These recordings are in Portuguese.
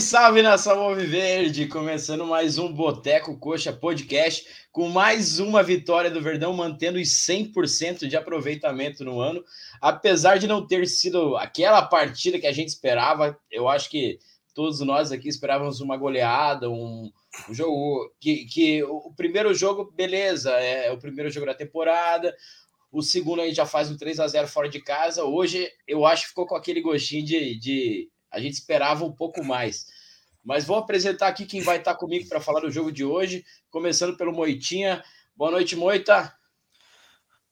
Salve, nação Verde! Começando mais um Boteco Coxa Podcast com mais uma vitória do Verdão, mantendo os 100% de aproveitamento no ano. Apesar de não ter sido aquela partida que a gente esperava, eu acho que todos nós aqui esperávamos uma goleada, um, um jogo que, que o primeiro jogo, beleza, é o primeiro jogo da temporada. O segundo aí já faz um 3 a 0 fora de casa. Hoje eu acho que ficou com aquele gostinho de, de a gente esperava um pouco mais. Mas vou apresentar aqui quem vai estar comigo para falar do jogo de hoje, começando pelo Moitinha. Boa noite, Moita.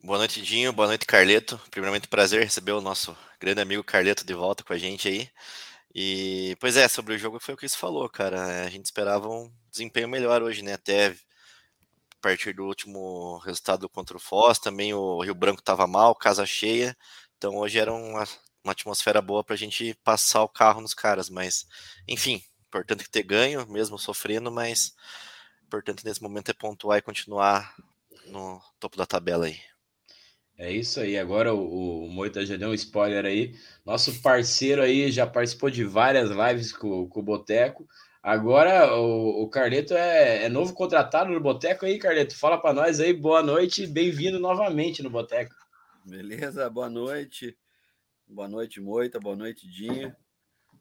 Boa noite, Dinho. Boa noite, Carleto. Primeiramente, prazer receber o nosso grande amigo Carleto de volta com a gente aí. E, pois é, sobre o jogo foi o que você falou, cara. A gente esperava um desempenho melhor hoje, né? Até a partir do último resultado contra o Foz, também o Rio Branco estava mal, casa cheia. Então hoje era uma uma atmosfera boa para a gente passar o carro nos caras, mas enfim, importante que ter ganho, mesmo sofrendo, mas importante nesse momento é pontuar e continuar no topo da tabela aí. É isso aí. Agora o, o Moita já deu um spoiler aí. Nosso parceiro aí já participou de várias lives com, com o Boteco. Agora o, o Carleto é, é, novo contratado no Boteco aí, Carleto. Fala para nós aí. Boa noite, bem-vindo novamente no Boteco. Beleza, boa noite. Boa noite, Moita. Boa noite, Dinho.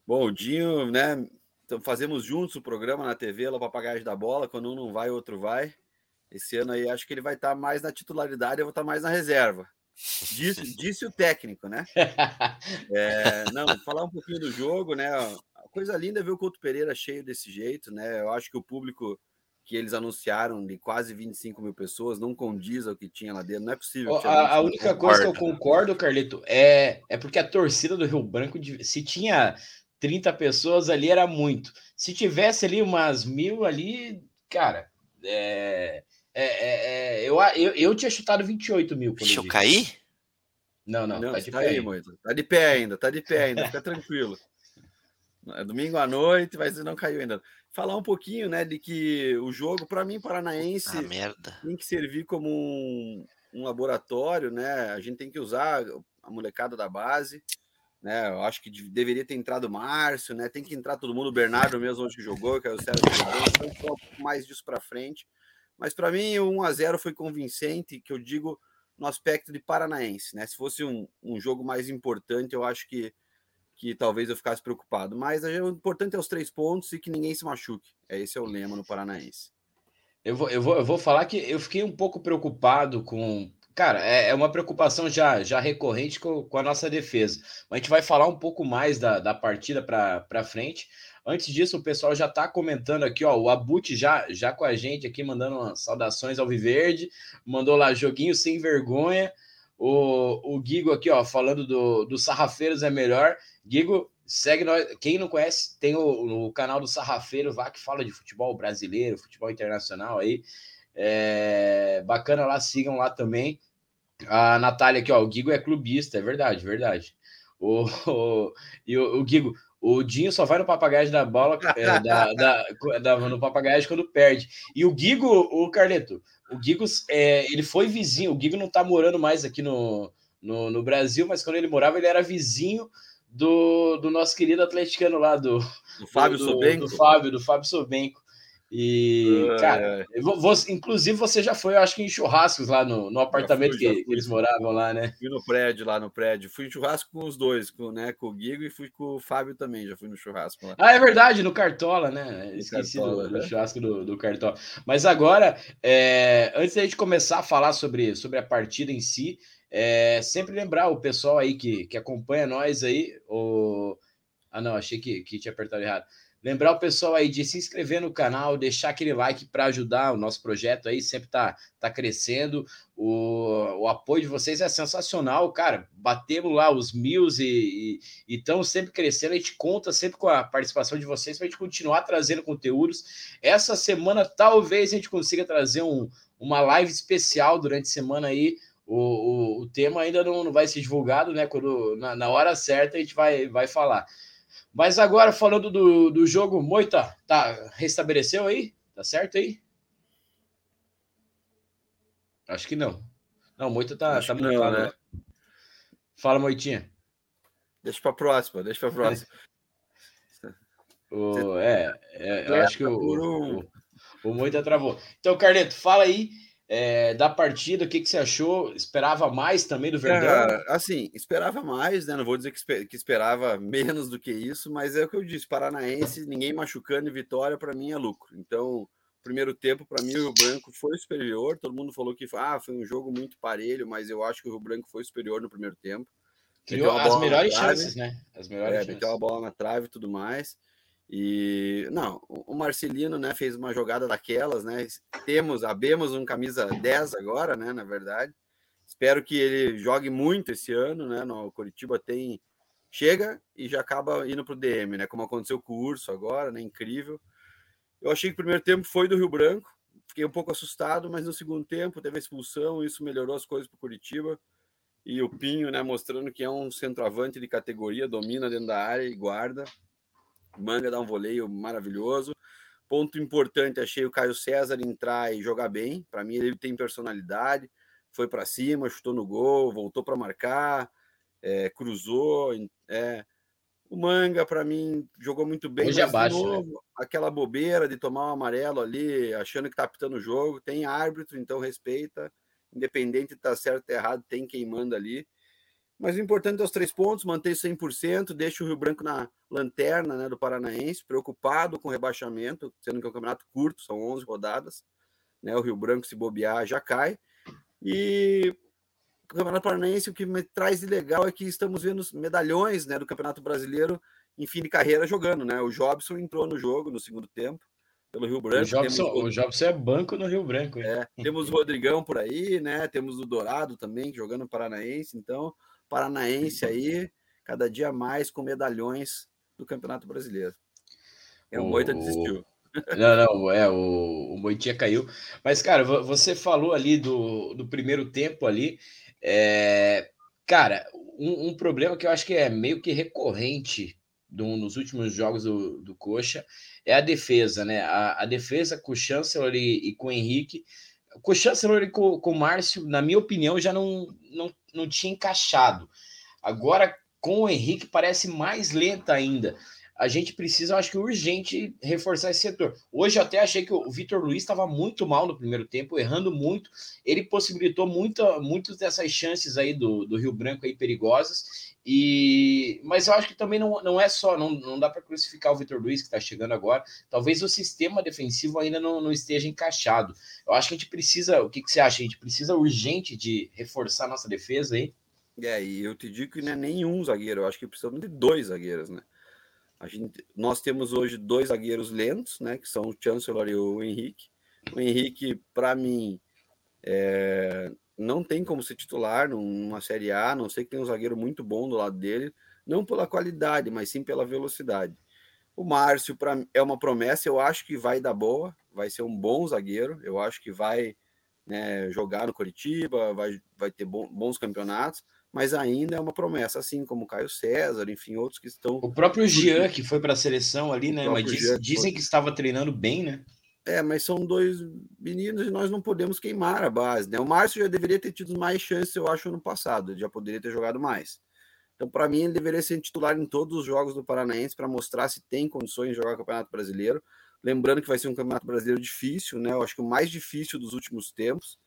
Bom, Dinho, né? Então, fazemos juntos o programa na TV, lá Papagaios da Bola. Quando um não vai, o outro vai. Esse ano aí acho que ele vai estar mais na titularidade, eu vou estar mais na reserva. Disse, disse o técnico, né? É, não, falar um pouquinho do jogo, né? A coisa linda é ver o Couto Pereira cheio desse jeito, né? Eu acho que o público que eles anunciaram de quase 25 mil pessoas não condiz ao que tinha lá dentro. Não é possível. a, a única coisa que eu concordo, Carlito, é, é porque a torcida do Rio Branco, se tinha 30 pessoas ali, era muito. Se tivesse ali umas mil ali, cara, é, é, é, é eu, eu, eu tinha chutado 28 mil. Deixa eu cair? Não, não, não tá de tá pé. Aí. Tá de pé ainda, tá de pé ainda, fica tranquilo. É domingo à noite, mas não caiu ainda falar um pouquinho, né, de que o jogo, para mim, paranaense, ah, tem que servir como um, um, laboratório, né? A gente tem que usar a molecada da base, né? Eu acho que deveria ter entrado o Márcio, né? Tem que entrar todo mundo, o Bernardo mesmo onde jogou, que é o Sérgio jogou, então um mais disso para frente. Mas para mim, o 1 a 0 foi convincente, que eu digo no aspecto de paranaense, né? Se fosse um, um jogo mais importante, eu acho que que talvez eu ficasse preocupado. Mas o importante é os três pontos e que ninguém se machuque. É esse é o lema no Paranaense. Eu vou, eu vou, eu vou falar que eu fiquei um pouco preocupado com. Cara, é, é uma preocupação já, já recorrente com, com a nossa defesa. A gente vai falar um pouco mais da, da partida para frente. Antes disso, o pessoal já está comentando aqui, ó. O Abut já, já com a gente aqui, mandando saudações ao Viverde. Mandou lá, joguinho sem vergonha. O, o Guigo aqui, ó, falando do, do Sarrafeiros é melhor. Guigo, segue nós. Quem não conhece, tem o, canal do Sarrafeiro lá que fala de futebol brasileiro, futebol internacional aí. É, bacana lá, sigam lá também. A Natália aqui, ó, o Guigo é clubista, é verdade, verdade. O, o, e o, o Guigo, o Dinho só vai no papagaio da bola, é, da, da, da, no papagaio quando perde. E o Guigo, o Carleto, o Guigo, é, ele foi vizinho. O Guigo não tá morando mais aqui no, no, no, Brasil, mas quando ele morava, ele era vizinho do, do nosso querido atleticano lá, do, do Fábio do, Sobenco. Do Fábio, do Fábio Sobenco. E, cara, você, inclusive você já foi, eu acho que em churrascos lá no, no apartamento fui, que, que, eles moravam lá, né? Fui no prédio, lá no prédio. Fui em churrasco com os dois, com, né, com o Guigo e fui com o Fábio também, já fui no churrasco lá. Ah, é verdade, no Cartola, né? Esqueci Cartola, do, né? churrasco do, do Cartola. Mas agora, é, antes da gente começar a falar sobre, sobre a partida em si, é, sempre lembrar o pessoal aí que, que acompanha nós aí, o... Ah, não, achei que, que tinha apertado errado. Lembrar o pessoal aí de se inscrever no canal, deixar aquele like para ajudar o nosso projeto aí, sempre tá, tá crescendo. O, o apoio de vocês é sensacional, cara. Batemos lá os mil e estamos sempre crescendo. A gente conta sempre com a participação de vocês para a gente continuar trazendo conteúdos. Essa semana, talvez a gente consiga trazer um, uma live especial durante a semana aí. O, o, o tema ainda não, não vai ser divulgado, né? Quando, na, na hora certa a gente vai, vai falar. Mas agora, falando do, do jogo, Moita, tá, restabeleceu aí? Tá certo aí? Acho que não. Não, Moita tá, Acho tá muito não, né? Fala, Moitinha. Deixa para próxima, deixa para próxima. O, é, é, eu acho que o, o, o Moita travou. Então, Carneto, fala aí é, da partida, o que, que você achou? Esperava mais também do Verdão? É, assim, esperava mais, né? Não vou dizer que, que, esperava menos do que isso, mas é o que eu disse: Paranaense, ninguém machucando e vitória, para mim é lucro. Então, primeiro tempo, para mim, o Rio Branco foi superior. Todo mundo falou que ah, foi um jogo muito parelho, mas eu acho que o Rio Branco foi superior no primeiro tempo. Criou as melhores chances, né? As melhores é, chances. Meteu a bola na trave e tudo mais. E não, o Marcelino, né, fez uma jogada daquelas, né? Temos, abemos um camisa 10 agora, né, na verdade. Espero que ele jogue muito esse ano, né? No Curitiba tem chega e já acaba indo para o DM, né? Como aconteceu com o Urso agora, né? Incrível. Eu achei que o primeiro tempo foi do Rio Branco, fiquei um pouco assustado, mas no segundo tempo teve a expulsão, isso melhorou as coisas para o Curitiba. E o Pinho, né, mostrando que é um centroavante de categoria, domina dentro da área e guarda. Manga dá um voleio maravilhoso. Ponto importante, achei o Caio César entrar e jogar bem. Para mim, ele tem personalidade. Foi para cima, chutou no gol, voltou para marcar, é, cruzou. É. O Manga, para mim, jogou muito bem. Hoje abaixo, né? novo, né? aquela bobeira de tomar um amarelo ali, achando que tá apitando o jogo. Tem árbitro, então respeita. Independente de tá certo ou errado, tem quem manda ali. Mas o importante é os três pontos, manter 100%, deixa o Rio Branco na lanterna né, do Paranaense, preocupado com o rebaixamento, sendo que é um campeonato curto, são 11 rodadas. Né, o Rio Branco, se bobear, já cai. E o Campeonato Paranaense, o que me traz de legal é que estamos vendo os medalhões né, do Campeonato Brasileiro em fim de carreira jogando. Né? O Jobson entrou no jogo no segundo tempo pelo Rio Branco. O Jobson, temos... o Jobson é banco no Rio Branco. É, temos o Rodrigão por aí, né? Temos o Dourado também, jogando no Paranaense. Então, paranaense aí, cada dia mais com medalhões do Campeonato Brasileiro. É, o, o Moita desistiu. Não, não, é, o, o Moitinha caiu. Mas, cara, você falou ali do, do primeiro tempo ali. É, cara, um, um, problema que eu acho que é meio que recorrente do, nos últimos jogos do, do Coxa é a defesa, né? A, a defesa com o Chancellor e, e com o Henrique com o Chancellor e com, com o Márcio, na minha opinião, já não, não, não tinha encaixado. Agora, com o Henrique, parece mais lenta ainda. A gente precisa, acho que urgente, reforçar esse setor. Hoje eu até achei que o Vitor Luiz estava muito mal no primeiro tempo, errando muito. Ele possibilitou muita, muitas dessas chances aí do, do Rio Branco aí perigosas. E, mas eu acho que também não, não é só, não, não dá para crucificar o Vitor Luiz que está chegando agora. Talvez o sistema defensivo ainda não, não esteja encaixado. Eu acho que a gente precisa, o que, que você acha? A gente precisa urgente de reforçar a nossa defesa aí? É, e eu te digo que não é nenhum zagueiro, eu acho que precisamos de dois zagueiros, né? A gente, nós temos hoje dois zagueiros lentos, né? Que são o Chancellor e o Henrique. O Henrique, para mim, é, não tem como ser titular numa Série A, não sei que tem um zagueiro muito bom do lado dele, não pela qualidade, mas sim pela velocidade. O Márcio pra, é uma promessa, eu acho que vai dar boa, vai ser um bom zagueiro, eu acho que vai né, jogar no Curitiba, vai, vai ter bons campeonatos, mas ainda é uma promessa, assim como o Caio César, enfim, outros que estão. O próprio Jean, que foi para a seleção ali, né? Mas diz, dizem que estava treinando bem, né? É, mas são dois meninos e nós não podemos queimar a base, né? O Márcio já deveria ter tido mais chances, eu acho, no passado, ele já poderia ter jogado mais. Então, para mim, ele deveria ser titular em todos os jogos do Paranaense para mostrar se tem condições de jogar o Campeonato Brasileiro. Lembrando que vai ser um Campeonato Brasileiro difícil, né? Eu acho que o mais difícil dos últimos tempos,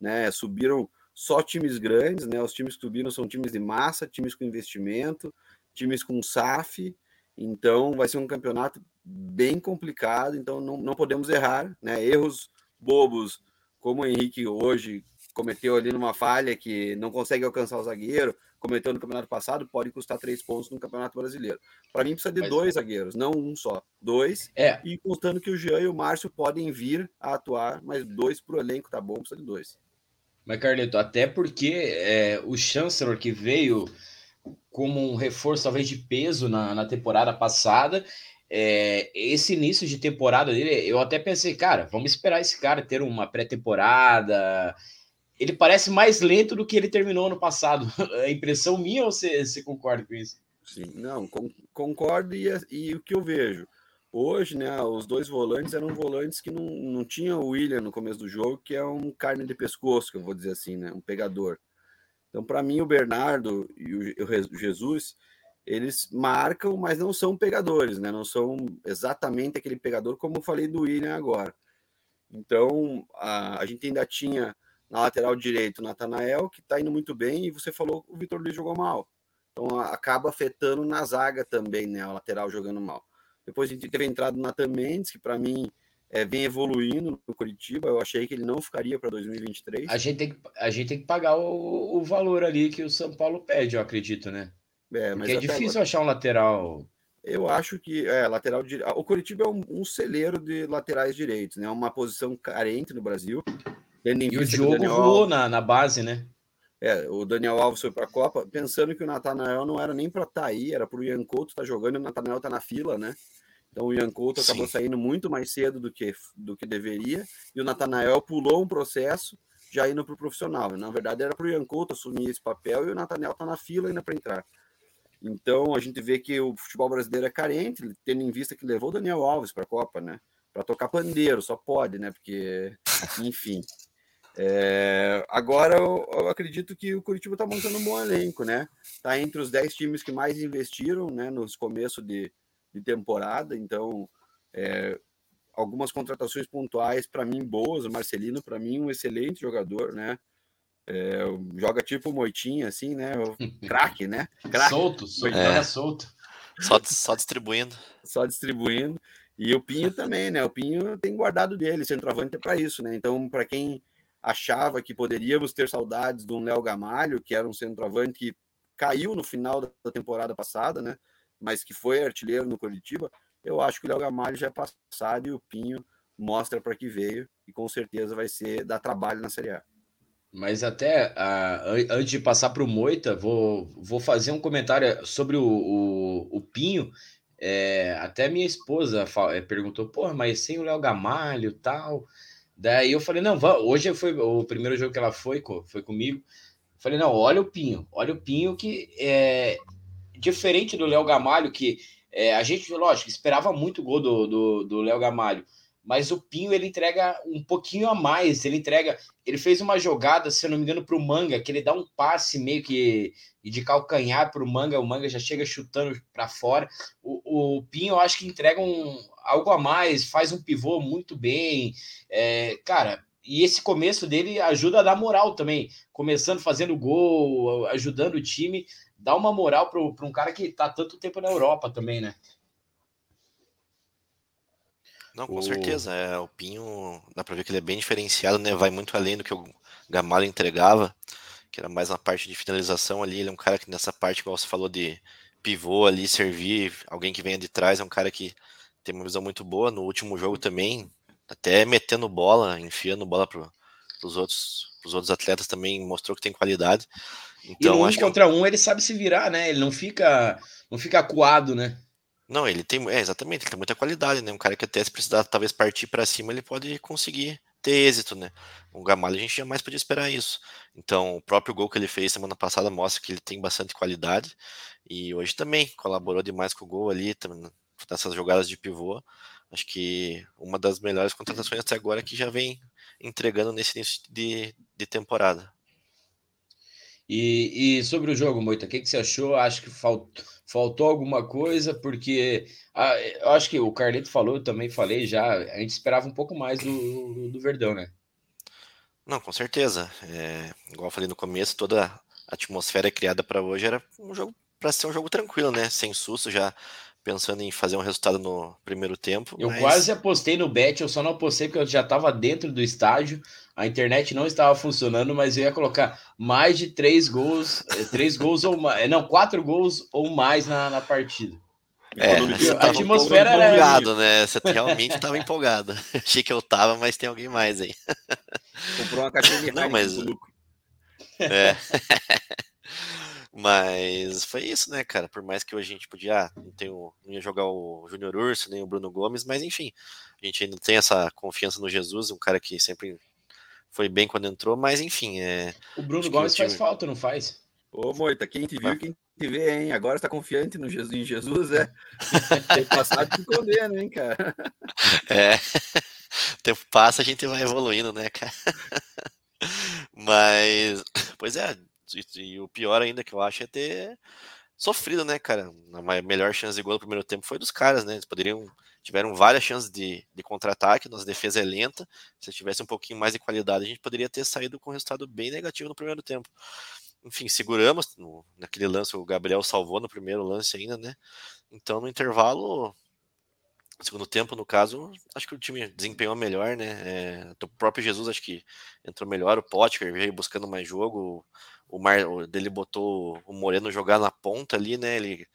né? Subiram só times grandes, né? Os times que subiram são times de massa, times com investimento, times com SAF. Então, vai ser um campeonato bem complicado, então não, não podemos errar, né? Erros bobos, como o Henrique hoje cometeu ali numa falha que não consegue alcançar o zagueiro, cometeu no campeonato passado, pode custar três pontos no campeonato brasileiro. Para mim, precisa de Mas... dois zagueiros, não um só. Dois. É. E contando que o Jean e o Márcio podem vir a atuar, mas dois para o elenco tá bom, precisa de dois. Mas, Carleto, até porque é, o Chancellor que veio como um reforço, talvez, de peso na, na temporada passada, é, esse início de temporada dele, eu até pensei, cara, vamos esperar esse cara ter uma pré-temporada. Ele parece mais lento do que ele terminou no passado. É impressão minha ou você, você concorda com isso? Sim, não, concordo e, e, o que eu vejo. Hoje, né, os dois volantes eram volantes que não, não tinham o William no começo do jogo, que é um carne de pescoço, que eu vou dizer assim, né, um pegador. Então, para mim, o Bernardo e o, o Jesus, eles marcam, mas não são pegadores, né? Não são exatamente aquele pegador como eu falei do William agora. Então, a, a gente ainda tinha na lateral direito o Natanael, que está indo muito bem, e você falou que o Vitor Luiz jogou mal. Então, acaba afetando na zaga também, né? O lateral jogando mal. Depois a gente teve a entrada do Nathan Mendes, que para mim é, vem evoluindo no Curitiba. Eu achei que ele não ficaria para 2023. A gente, tem que, a gente tem que pagar o, o valor ali que o São Paulo pede, eu acredito, né? É, Porque é difícil agora... achar um lateral. Eu acho que é lateral direito. O Curitiba é um, um, celeiro de laterais direitos, né? Uma posição carente no Brasil. e o Diogo o voou Alves... na, na base, né? É, o Daniel Alves foi para a Copa, pensando que o Natanael não era nem para estar tá aí, era para o Ian Couto estar tá jogando e o Natanael está na fila, né? Então o Ian Couto acabou Sim. saindo muito mais cedo do que, do que deveria, e o Natanael pulou um processo já indo para o profissional. Na verdade, era para o Ian Couto assumir esse papel e o Natanael está na fila ainda para entrar. Então a gente vê que o futebol brasileiro é carente, tendo em vista que levou o Daniel Alves para a Copa, né? Para tocar pandeiro, só pode, né? Porque, enfim. É... agora eu, eu, acredito que o Curitiba está montando um bom elenco, né? Está entre os 10 times que mais investiram né, nos começos de, de temporada, então é, algumas contratações pontuais para mim boas. O Marcelino, para mim, um excelente jogador, né? É, joga tipo Moitinha, assim, né? Craque, né? Craque. Solto, solto, é. solto. Só, só distribuindo. Só distribuindo. E o Pinho também, né? O Pinho tem guardado dele, centroavante é para isso, né? Então, para quem achava que poderíamos ter saudades do Léo Gamalho, que era um centroavante que caiu no final da temporada passada, né? Mas que foi artilheiro no Curitiba, eu acho que o Léo Gamalho já é passado e o Pinho mostra para que veio e com certeza vai ser dar trabalho na Série A. Mas até uh, antes de passar para o Moita, vou, vou fazer um comentário sobre o, o, o Pinho. É, até minha esposa fala, perguntou, pô, mas sem o Léo Gamalho tal. Daí eu falei, não, hoje foi o primeiro jogo que ela foi, foi comigo. Falei, não, olha o Pinho, olha o Pinho que é diferente do Léo Gamalho, que é, a gente, lógico, esperava muito gol do Léo do, do Gamalho mas o Pinho ele entrega um pouquinho a mais. Ele entrega. Ele fez uma jogada, se eu não me engano, para o Manga, que ele dá um passe meio que de calcanhar para o Manga. O Manga já chega chutando para fora. O, o Pinho, eu acho que entrega um, algo a mais, faz um pivô muito bem. É, cara, e esse começo dele ajuda a dar moral também. Começando fazendo gol, ajudando o time, dá uma moral para um cara que está tanto tempo na Europa também, né? Não, com o... certeza. É, o Pinho, dá pra ver que ele é bem diferenciado, né? Vai muito além do que o Gamalho entregava, que era mais na parte de finalização ali. Ele é um cara que nessa parte, igual você falou, de pivô ali, servir, alguém que venha de trás, é um cara que tem uma visão muito boa. No último jogo também, até metendo bola, enfiando bola pro, pros, outros, pros outros atletas também, mostrou que tem qualidade. Então, e no um contra que... um ele sabe se virar, né? Ele não fica, não fica acuado, né? Não, ele tem, é, exatamente, ele tem muita qualidade, né? Um cara que até se precisar talvez partir para cima, ele pode conseguir ter êxito, né? O Gamalho a gente jamais podia esperar isso. Então, o próprio gol que ele fez semana passada mostra que ele tem bastante qualidade e hoje também colaborou demais com o gol ali, nessas jogadas de pivô. Acho que uma das melhores contratações até agora que já vem entregando nesse início de, de temporada. E, e sobre o jogo, Moita, o que, que você achou? Acho que faltou faltou alguma coisa, porque ah, eu acho que o Carleto falou, eu também falei já, a gente esperava um pouco mais do, do Verdão, né? Não, com certeza. É, igual eu falei no começo, toda a atmosfera criada para hoje era um jogo para ser um jogo tranquilo, né? Sem susto, já pensando em fazer um resultado no primeiro tempo. Eu mas... quase apostei no bet, eu só não apostei porque eu já estava dentro do estádio, a internet não estava funcionando, mas eu ia colocar mais de três gols, eh, três gols ou mais, eh, não, quatro gols ou mais na, na partida. É, você a atmosfera um empolgado, era... né? Você realmente estava empolgado. Achei que eu tava, mas tem alguém mais aí. Comprou uma caixinha Não, mas... É. Mas foi isso, né, cara? Por mais que a gente podia, ah, não, tem o, não ia jogar o Júnior Urso, nem o Bruno Gomes, mas enfim, a gente ainda tem essa confiança no Jesus, um cara que sempre foi bem quando entrou, mas enfim. É, o Bruno Gomes time... faz falta, não faz? Ô, Moita, quem te viu, quem te vê, hein? Agora está confiante no Jesus, em Jesus, é. Tem passado te condena, hein, cara? É. O tempo passa, a gente vai evoluindo, né, cara? Mas, pois é, e, e, o pior ainda que eu acho é ter sofrido, né, cara? A melhor chance de gol no primeiro tempo foi dos caras, né? Eles poderiam tiveram várias chances de, de contra-ataque, nossa defesa é lenta. Se tivesse um pouquinho mais de qualidade, a gente poderia ter saído com um resultado bem negativo no primeiro tempo. Enfim, seguramos no, naquele lance, o Gabriel salvou no primeiro lance ainda, né? Então, no intervalo, segundo tempo, no caso, acho que o time desempenhou melhor, né? É, o próprio Jesus acho que entrou melhor, o Potker veio buscando mais jogo, o Mar o dele botou o Moreno jogar na ponta ali, né? Ele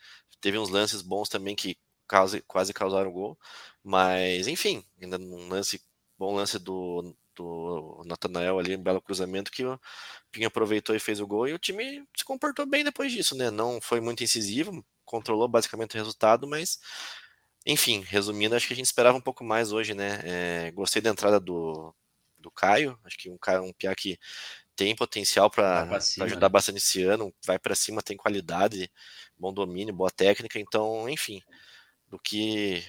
teve uns lances bons também que quase, quase causaram gol, mas enfim, ainda um lance, bom lance do, do Natanael ali, um belo cruzamento que o Pinho aproveitou e fez o gol, e o time se comportou bem depois disso, né? Não foi muito incisivo, controlou basicamente o resultado, mas enfim, resumindo, acho que a gente esperava um pouco mais hoje, né? É, gostei da entrada do, do Caio, acho que um um Pia que tem potencial para ajudar né? bastante esse ano, vai para cima, tem qualidade, bom domínio, boa técnica, então, enfim, do que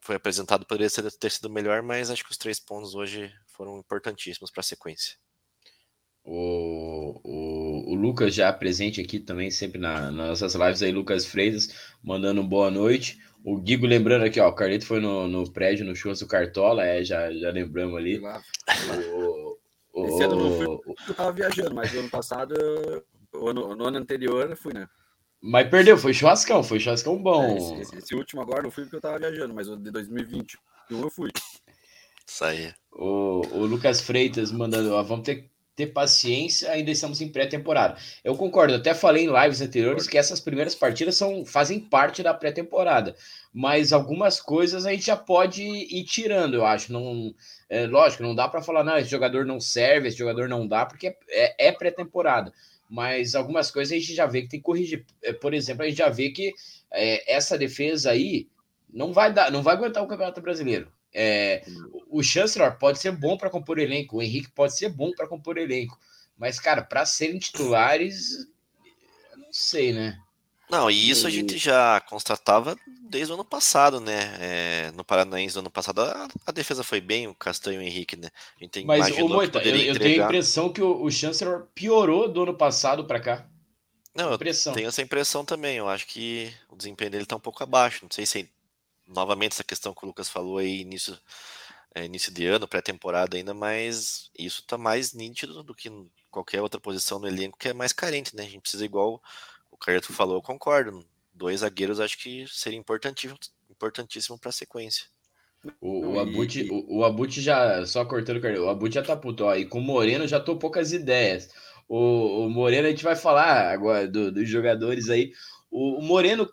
foi apresentado poderia ter sido melhor, mas acho que os três pontos hoje foram importantíssimos para a sequência. O, o, o, Lucas já presente aqui também, sempre na, nas nossas lives aí, Lucas Freitas, mandando boa noite. O Guigo lembrando aqui, ó, o Carleto foi no, no prédio, no churras do Cartola, é, já, já lembramos ali. O, o, Esse ano não fui, eu tava viajando, mas no ano passado, no, no ano anterior, eu fui, né? Mas perdeu, foi churrascão, foi churrascão bom. É, esse, esse, esse, último agora não fui porque eu tava viajando, mas o de 2021 eu fui. Isso aí. O, o Lucas Freitas mandando, ó, vamos ter ter paciência, ainda estamos em pré-temporada. Eu concordo, até falei em lives anteriores que essas primeiras partidas são, fazem parte da pré-temporada, mas algumas coisas a gente já pode ir tirando, eu acho. Não, é, lógico, não dá para falar, não, esse jogador não serve, esse jogador não dá, porque é, é pré-temporada. Mas algumas coisas a gente já vê que tem que corrigir. É, por exemplo, a gente já vê que é, essa defesa aí não vai dar, não vai aguentar o Campeonato Brasileiro. É, o Chancellor pode ser bom para compor elenco, o Henrique pode ser bom para compor elenco, mas, cara, para serem titulares, não sei, né? Não, e isso a gente já constatava desde o ano passado, né? É, no Paranaense do ano passado, a, a, defesa foi bem, o Castanho e o Henrique, né? A gente Mas, o Moita, eu, eu tenho a impressão que o, o Chancellor piorou do ano passado para cá. Não, eu tenho essa impressão também. Eu acho que o desempenho dele tá um pouco abaixo. Não sei se novamente essa questão que o Lucas falou aí, início, é, início de ano, pré-temporada ainda, mas isso tá mais nítido do que qualquer outra posição no elenco que é mais carente, né? A gente precisa, igual o Carleto falou, eu concordo. Dois zagueiros acho que seria importantíssimo, importantíssimo para a sequência. O, o, Abut, o, o Abut já, só cortando o o Abut já tá puto, ó, e com o Moreno já tô poucas ideias. O, o Moreno, a gente vai falar agora do, dos jogadores aí. O, o Moreno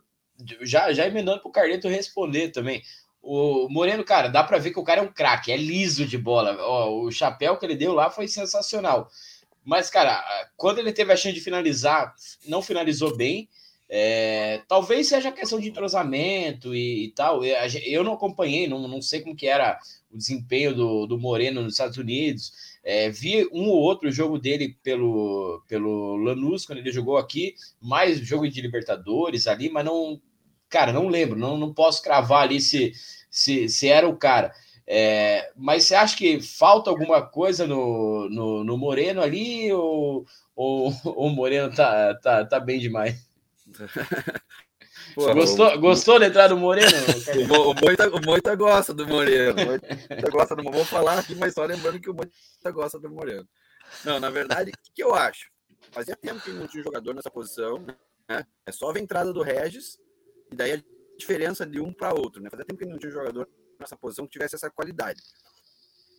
já, já emendando pro Carleto responder também. O Moreno, cara, dá para ver que o cara é um craque, é liso de bola. Ó, o chapéu que ele deu lá foi sensacional. Mas, cara, quando ele teve a chance de finalizar, não finalizou bem. É, talvez seja questão de entrosamento e, e, tal. Eu não acompanhei, não, não sei como que era o desempenho do, do Moreno nos Estados Unidos. É, vi um ou outro jogo dele pelo, pelo Lanús, quando ele jogou aqui, mais jogo de Libertadores ali, mas não, cara, não lembro, não, não posso cravar ali se, se, se era o cara. É, mas você acha que falta alguma coisa no, no, no Moreno ali ou, ou, o Moreno tá, tá, tá bem demais? Pô, gostou, o, gostou da entrada do Moreno? o, Moita, o Moita gosta do Moreno. O Moita gosta do Vou falar aqui, mas só lembrando que o Moita gosta do Moreno. Não, na verdade, o que eu acho? Fazia tempo que não tinha jogador nessa posição, né? É só a entrada do Regis, e daí a diferença de um para outro, né? Fazia tempo que não tinha jogador nessa posição que tivesse essa qualidade.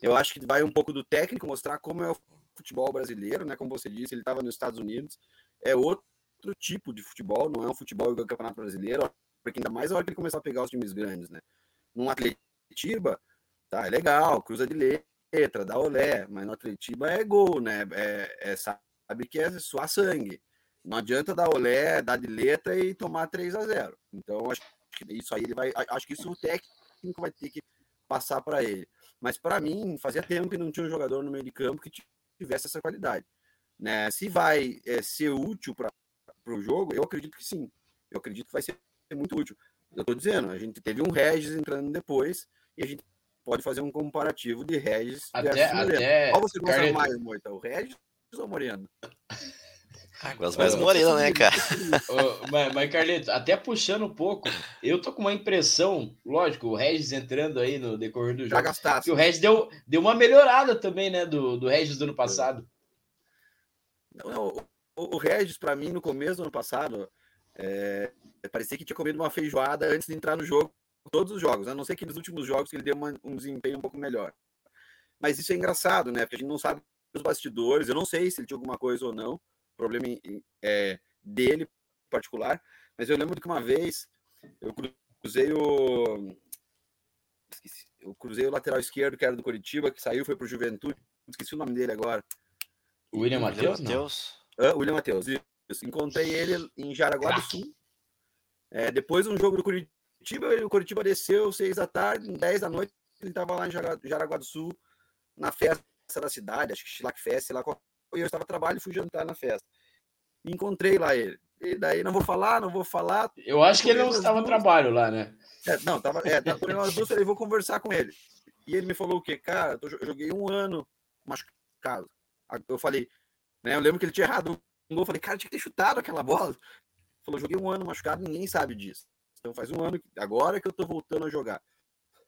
Eu acho que vai um pouco do técnico mostrar como é o futebol brasileiro, né? Como você disse, ele estava nos Estados Unidos, é outro outro tipo de futebol, não é um futebol igual o Campeonato Brasileiro, porque ainda mais a hora que ele começar a pegar os times grandes, né? Num Atletiba, tá, é legal, cruza de letra, dá olé, mas no Atletiba é gol, né? É, é, sabe que é suar sangue. Não adianta dar olé, dar de letra e tomar 3 a 0 Então, acho que isso aí ele vai. Acho que isso o técnico vai ter que passar para ele. Mas para mim, fazia tempo que não tinha um jogador no meio de campo que tivesse essa qualidade. Né? Se vai é, ser útil para para o jogo, eu acredito que sim. Eu acredito que vai ser muito útil. Eu estou dizendo, a gente teve um Regis entrando depois e a gente pode fazer um comparativo de Regis até, até Qual você gosta Carleto... mais, Moita? O Regis ou o Moreno? Águas mais morena, né, cara? mas, mas, Carlito, até puxando um pouco, eu tô com uma impressão, lógico, o Regis entrando aí no decorrer do jogo, que o Regis deu, deu uma melhorada também, né, do, do Regis do ano passado. Não, não o, Regis, para mim, no começo do ano passado, é, parecia que tinha comido uma feijoada antes de entrar no jogo, todos os jogos, a não ser que nos últimos jogos que ele deu uma, um desempenho um pouco melhor. Mas isso é engraçado, né? Porque a gente não sabe os bastidores, eu não sei se ele tinha alguma coisa ou não, problema é, dele particular, mas eu lembro que uma vez eu cruzei o. Eu cruzei o lateral esquerdo, que era do Curitiba, que saiu, foi para o Juventude, esqueci o nome dele agora. William Matheus? Ah, William Matheus, isso. Encontrei ele em Jaraguá do Sul. É, depois de um jogo do Curitiba, o Curitiba desceu seis da tarde, dez da noite, ele estava lá em Jaraguá do Sul, na festa da cidade, acho que Chilac Fest, sei lá qual. E eu estava a trabalho e fui jantar na festa. Encontrei lá ele. E daí não vou falar, não vou falar. Eu acho que ele não estava a trabalho lá, né? É, não, tava, é, tava as duas, falei, vou conversar com ele. E ele me falou o quê? Cara, eu joguei um ano machucado. Eu falei, né? Eu lembro que ele tinha errado um gol. Falei, cara, tinha que ter chutado aquela bola. Ele falou, joguei um ano machucado, ninguém sabe disso. Então faz um ano, agora que eu tô voltando a jogar.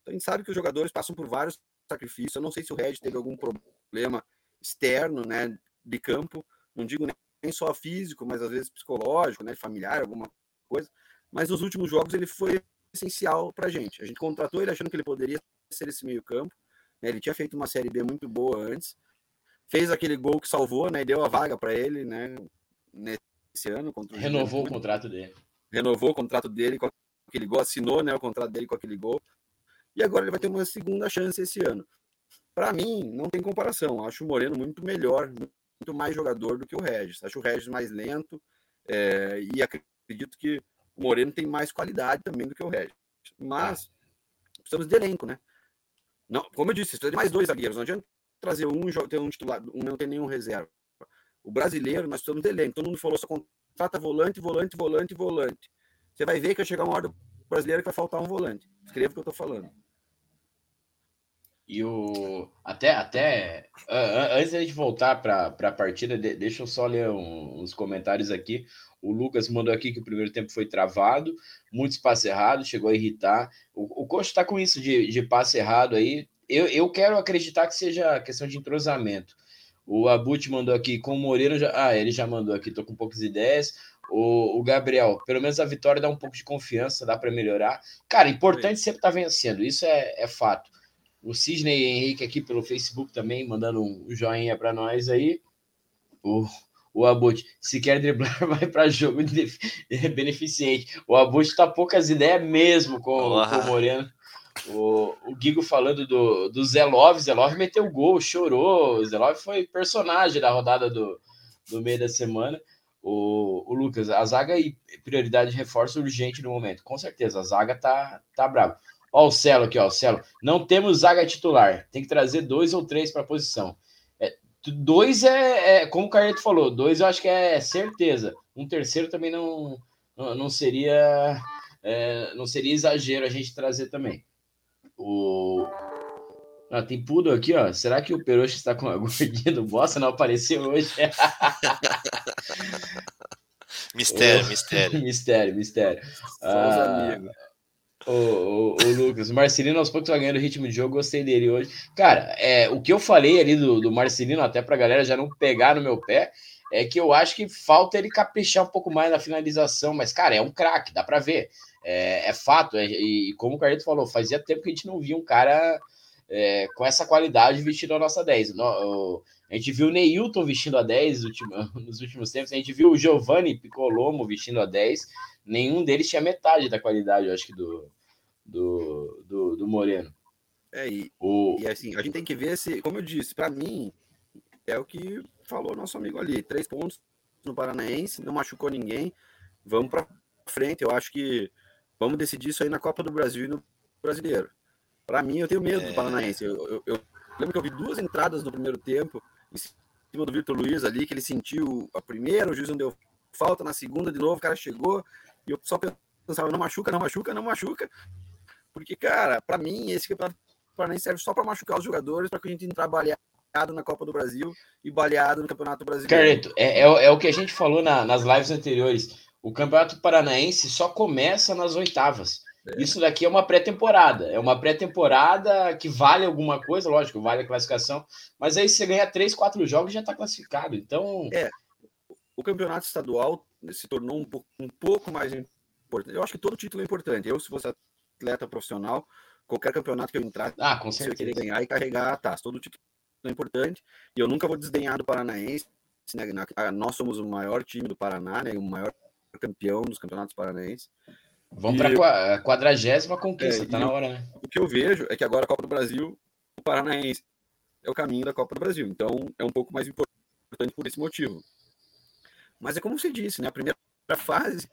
Então a gente sabe que os jogadores passam por vários sacrifícios. Eu não sei se o Red teve algum problema externo, né, de campo. Não digo nem só físico, mas às vezes psicológico, né, familiar, alguma coisa. Mas nos últimos jogos ele foi essencial para a gente. A gente contratou ele achando que ele poderia ser esse meio campo. Né, ele tinha feito uma série B muito boa antes. Fez aquele gol que salvou, né, e deu a vaga para ele, né, nesse ano. Renovou o contrato dele. Renovou o contrato dele com aquele gol, assinou, né, o contrato dele com aquele gol. E agora ele vai ter uma segunda chance esse ano. Para mim, não tem comparação. Acho o Moreno muito melhor, muito mais jogador do que o Regis. Acho o Regis mais lento é, e acredito que o Moreno tem mais qualidade também do que o Regis. Mas precisamos de elenco, né? Não, como eu disse, precisa de mais dois zagueiros. Não adianta trazer um ter um titular, um não tem nenhum reserva. O brasileiro, nós precisamos de elenco. Todo mundo falou só contrata volante, volante, volante, volante. Você vai ver que vai chegar uma hora do brasileiro que vai faltar um volante. Escreva o que eu estou falando. E o. Até, até antes da gente voltar para a partida, deixa eu só ler um, uns comentários aqui. O Lucas mandou aqui que o primeiro tempo foi travado, muito espaço errado, chegou a irritar. O, o está com isso de, de passe errado aí. Eu, eu quero acreditar que seja questão de entrosamento. O Abut mandou aqui com o Moreira. Já, ah, ele já mandou aqui, tô com poucas ideias. O, o Gabriel, pelo menos a vitória dá um pouco de confiança, dá para melhorar. Cara, importante sempre estar tá vencendo, isso é, é fato. O Sidney Henrique aqui pelo Facebook também, mandando um joinha para nós aí. O, o Abut, se quer driblar, vai para jogo beneficente. O Abut tá poucas ideias mesmo com, com o Moreno. O, o Guigo falando do, do Zelov, Zelov meteu gol, chorou. O Zelov foi personagem da rodada do, do meio da semana. O, o Lucas, a zaga e prioridade de reforço urgente no momento. Com certeza, a zaga tá, tá brava. Ó, o Celo aqui, ó, o Celo. Não temos zaga titular. Tem que trazer dois ou três para a posição. É, dois é, é, como o Carleto falou, dois eu acho que é certeza. Um terceiro também não, não, não seria é, não seria exagero a gente trazer também. O ah, tem Pudo aqui, ó. Será que o Peruche está com a gordinha do Bossa? Não apareceu hoje. mistério, mistério. mistério, mistério. Os ah, amigos. O, o, o, Lucas, o Marcelino aos poucos vai ganhando ritmo de jogo, gostei dele hoje. Cara, é, o que eu falei ali do, do Marcelino, até pra galera já não pegar no meu pé, é que eu acho que falta ele caprichar um pouco mais na finalização, mas, cara, é um craque, dá pra ver. É, é fato, é, e como o Carlito falou, fazia tempo que a gente não via um cara é, com essa qualidade vestindo a nossa 10. No, a gente viu o Neilton vestindo a 10 nos últimos tempos, a gente viu o Giovanni Piccolomo vestindo a 10, nenhum deles tinha metade da qualidade, eu acho que, do, do, do, do Moreno. É, e, o... e assim, a gente tem que ver se, como eu disse, para mim, é o que falou nosso amigo ali: três pontos no Paranaense, não machucou ninguém, vamos para frente. Eu acho que vamos decidir isso aí na Copa do Brasil e no Brasileiro. Para mim, eu tenho medo é... do Paranaense. Eu, eu, eu, lembro que eu vi duas entradas no primeiro tempo, em cima do Vitor Luiz ali, que ele sentiu a primeira, o juiz não deu falta, na segunda de novo, o cara chegou, e eu só pensava, não machuca, não machuca, não machuca. Porque, cara, para mim, esse campeonato Paranaense serve só para machucar os jogadores, para que a gente trabalhar na Copa do Brasil e baleado no Campeonato Brasileiro. Carleto, é, é, é o que a gente falou na, nas lives anteriores. O Campeonato Paranaense só começa nas oitavas. É. Isso daqui é uma pré-temporada. É uma pré-temporada que vale alguma coisa, lógico, vale a classificação. Mas aí você ganha três, quatro jogos e já está classificado. Então. É. O campeonato estadual se tornou um pouco, um pouco mais importante. Eu acho que todo título é importante. Eu, se fosse atleta profissional, qualquer campeonato que eu entrar, ah, com certeza. eu queria ganhar e carregar a taça. Todo título é importante. E eu nunca vou desdenhar do Paranaense. Né? Nós somos o maior time do Paraná, né? o maior campeão dos campeonatos paranaenses. Vamos para a quadragésima conquista, é, tá na hora, né? O que eu vejo é que agora a Copa do Brasil, o Paranaense é o caminho da Copa do Brasil. Então é um pouco mais importante por esse motivo. Mas é como você disse, né? A primeira fase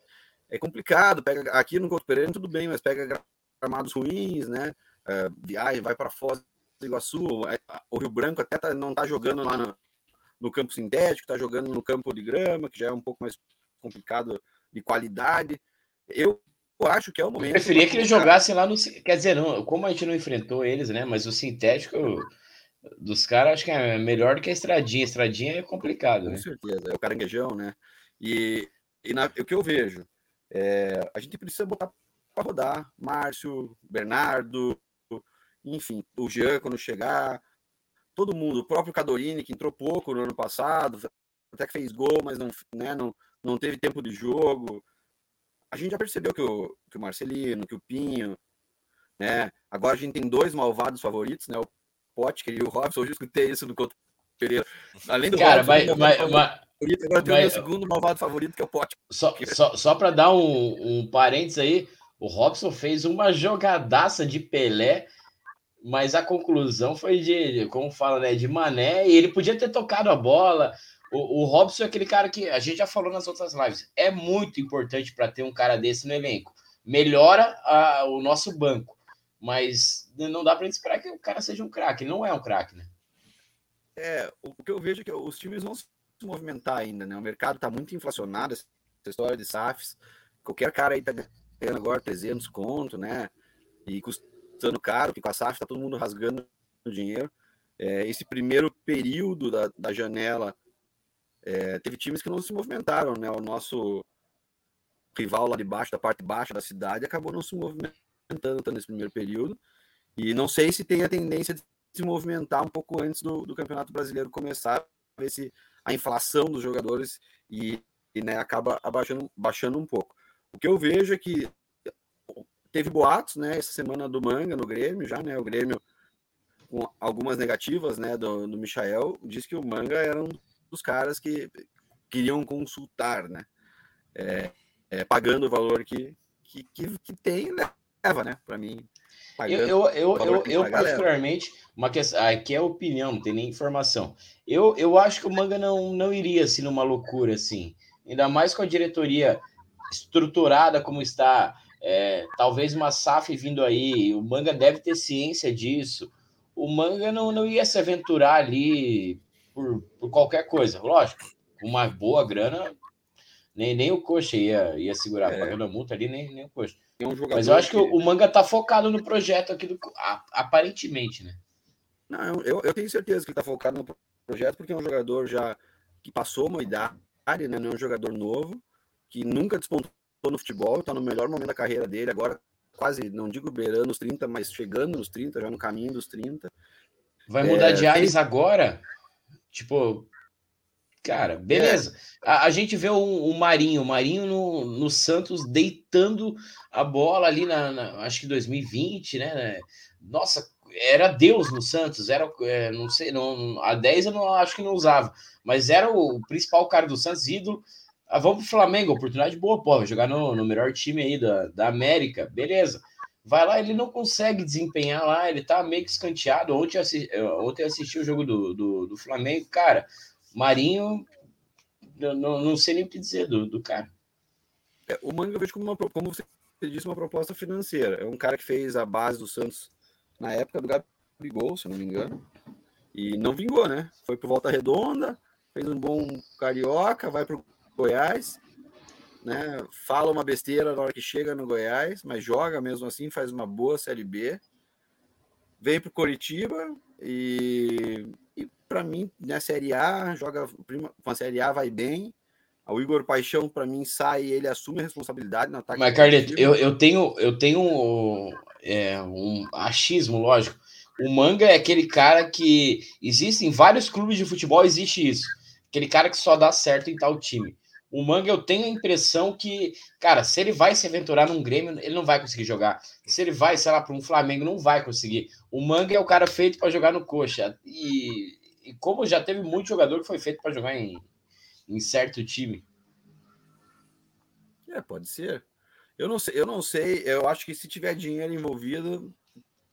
é complicado. Pega aqui no Couto Pereira tudo bem, mas pega gramados ruins, né? Uh, viagem, vai para Foz do Iguaçu, é, o Rio Branco até tá, não está jogando lá no, no campo sintético, está jogando no campo de grama, que já é um pouco mais complicado de qualidade. Eu acho que é o momento. Eu preferia que eles jogassem lá no. Quer dizer, não, como a gente não enfrentou eles, né? Mas o sintético dos caras acho que é melhor do que a estradinha. A estradinha é complicado, Com né? certeza, é o caranguejão, né? E, e na, o que eu vejo, é, a gente precisa botar para rodar Márcio, Bernardo, enfim, o Jean quando chegar, todo mundo, o próprio Cadorini, que entrou pouco no ano passado, até que fez gol, mas não, né, não, não teve tempo de jogo a gente já percebeu que o, que o Marcelino, que o Pinho, né? Agora a gente tem dois malvados favoritos, né? O Potker e o Robson. Hoje eu escutei isso do Couto Pereira. Além do Cara, Robson, vai, vai, vai, agora tem o meu segundo malvado favorito, que é o Potker. Só, só, só para dar um, um parênteses aí, o Robson fez uma jogadaça de Pelé, mas a conclusão foi de, como fala, né, de mané, e ele podia ter tocado a bola, o, o Robson é aquele cara que a gente já falou nas outras lives. É muito importante para ter um cara desse no elenco. Melhora a, o nosso banco, mas não dá para esperar que o cara seja um craque. Não é um craque, né? É, o que eu vejo é que os times vão se movimentar ainda, né? O mercado está muito inflacionado, essa história de SAFs. Qualquer cara aí tá ganhando agora 300 conto, né? E custando caro, porque com a SAF tá todo mundo rasgando dinheiro. É, esse primeiro período da, da janela é, teve times que não se movimentaram, né? O nosso rival lá de baixo, da parte baixa da cidade, acabou não se movimentando nesse primeiro período. E não sei se tem a tendência de se movimentar um pouco antes do, do Campeonato Brasileiro começar, ver se a inflação dos jogadores e, e né, acaba abaixando, baixando um pouco. O que eu vejo é que teve boatos, né, essa semana do Manga no Grêmio já, né, o Grêmio com algumas negativas, né, do, do Michael, diz que o Manga era um dos caras que queriam consultar, né? É, é, pagando o valor que, que, que, que tem, leva, né? Para mim. Eu, eu, eu, eu, eu particularmente, uma questão, aqui é opinião, não tem nem informação. Eu, eu acho que o manga não, não iria assim numa loucura assim, ainda mais com a diretoria estruturada como está, é, talvez uma SAF vindo aí, o manga deve ter ciência disso. O manga não, não ia se aventurar ali por, por qualquer coisa. Lógico, uma boa grana, nem, nem o coxa ia, ia segurar, é. pagando a multa ali, nem, nem o coxa. Um Mas eu acho que, que, o manga tá focado no projeto aqui, do, aparentemente, né? Não, eu, eu tenho certeza que ele tá focado no projeto, porque é um jogador já que passou uma idade, né? Não é um jogador novo, que nunca despontou no futebol, tá no melhor momento da carreira dele, agora quase, não digo beirando os 30, mas chegando nos 30, já no caminho dos 30. Vai mudar é, de ares agora? Tipo, cara, beleza. É. A, a, gente vê o, o, Marinho, o Marinho no, no Santos deitando a bola ali na, na acho que 2020, né? Nossa, era Deus no Santos, era, é, não sei, não, a 10 eu não acho que não usava, mas era o principal cara do Santos, ídolo. Ah, vamos pro Flamengo, oportunidade boa, pô, jogar no, no melhor time aí da, da América, beleza. Vai lá, ele não consegue desempenhar lá, ele tá meio que escanteado. Ontem, assisti, ontem assisti o jogo do, do, do Flamengo, cara. Marinho, não, não sei nem o que dizer do, do cara. É, o Manga eu vejo como, uma, como você disse, uma proposta financeira. É um cara que fez a base do Santos na época do Gabigol, se não me engano, e não vingou, né? Foi pro Volta Redonda, fez um bom carioca, vai pro Goiás, né? Fala uma besteira na hora que chega no Goiás, mas joga mesmo assim, faz uma boa Série B. Vem para o Coritiba e, e, para mim, na Série A, joga com a Série A, vai bem. O Igor Paixão, para mim, sai ele assume a responsabilidade no ataque. Mas, Carleto, eu, eu tenho, eu tenho é, um achismo, lógico. O Manga é aquele cara que existe em vários clubes de futebol, existe isso. Aquele cara que só dá certo em tal time. O Manga, eu tenho a impressão que, cara, se ele vai se aventurar num Grêmio, ele não vai conseguir jogar. Se ele vai, sei lá, para um Flamengo, não vai conseguir. O Manga é o cara feito para jogar no coxa. E, e, como já teve muito jogador que foi feito para jogar em, em certo time. É, pode ser. Eu não sei, eu não sei. Eu acho que se tiver dinheiro envolvido,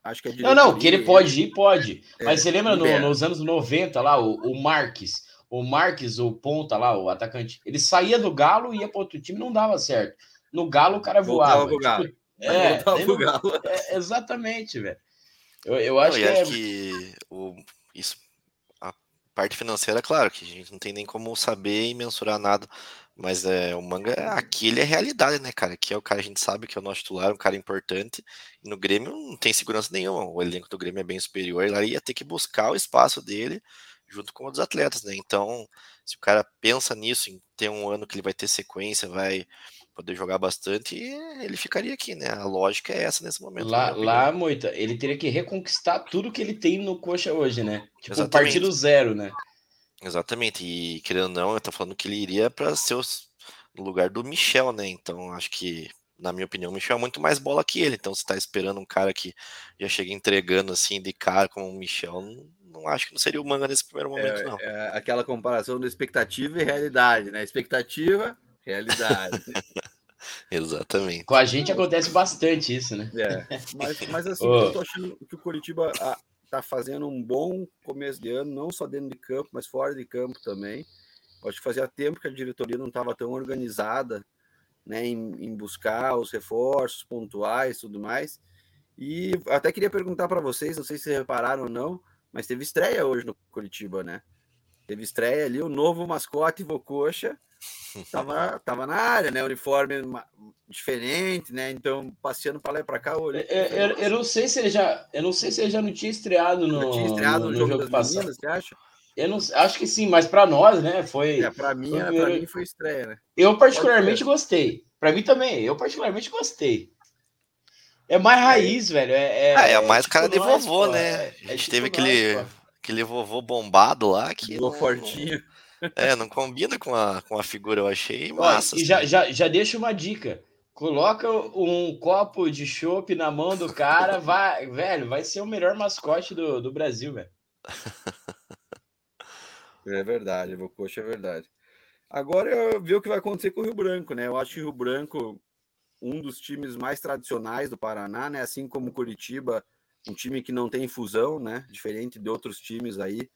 acho que é Não, não, que ele pode ir, pode. É, Mas você lembra no, nos anos 90 lá, o, o Marques? O Marques, o ponta lá, o atacante, ele saía do Galo e ia para outro time, não dava certo. No Galo o cara voava. Tipo, Galo. É, no... Galo. é, exatamente, velho. Eu, eu acho não, que, é... que o, isso, a parte financeira, claro, que a gente não tem nem como saber e mensurar nada. Mas é, o manga aqui ele é realidade, né, cara? Aqui é o cara, a gente sabe que é o nosso titular, um cara importante. E no Grêmio não tem segurança nenhuma. O elenco do Grêmio é bem superior. Ele ia ter que buscar o espaço dele junto com outros atletas, né? Então, se o cara pensa nisso, em ter um ano que ele vai ter sequência, vai poder jogar bastante, ele ficaria aqui, né? A lógica é essa nesse momento. Lá, lá Moita, ele teria que reconquistar tudo que ele tem no Coxa hoje, né? Tipo, Exatamente. partir do zero, né? Exatamente. E querendo ou não, eu tô falando que ele iria para ser os, no lugar do Michel, né? Então, acho que na minha opinião, o Michel é muito mais bola que ele. Então, você tá esperando um cara que já chega entregando assim de cara como o Michel, não acho que não seria o manga nesse primeiro momento, é, não. É aquela comparação de expectativa e realidade, né? Expectativa, realidade. Exatamente. Com a gente acontece bastante isso, né? É, mas, mas assim, oh. eu tô achando que o Curitiba ah, tá fazendo um bom começo de ano, não só dentro de campo, mas fora de campo também. acho que fazia tempo que a diretoria não estava tão organizada né, em, em, buscar os reforços pontuais e tudo mais. E até queria perguntar para vocês, não sei se repararam ou não, mas teve estreia hoje no Curitiba, né? Teve estreia ali, o novo mascote Vocoxa tava, tava na área, né? Uniforme diferente, né? Então, passeando para lá e para cá. Olha, eu, é, é, eu, eu, não sei se ele já, eu não sei se ele já não tinha estreado no, tinha estreado no, no jogo, jogo passado. Meninas, você acha? Eu não acho que sim, mas para nós, né? Foi. É, para mim, foi, primeiro... mim foi estreia, né? Eu particularmente gostei. Para mim também. Eu particularmente gostei. É mais raiz, velho. É, é, ah, é mais tipo cara de nós, vovô, pô, né? É, a gente é tipo teve nós, aquele, aquele vovô bombado lá que. Vovô fortinho. É, não combina com a, com a figura, eu achei massa. Ó, e assim. já, já, já deixa uma dica. Coloca um copo de chopp na mão do cara, vai, velho, vai ser o melhor mascote do, do Brasil, velho. É verdade, Coxa é verdade. Agora eu vi o que vai acontecer com o Rio Branco, né? Eu acho que o Rio Branco um dos times mais tradicionais do Paraná, né? Assim como Curitiba, um time que não tem fusão, né? Diferente de outros times aí.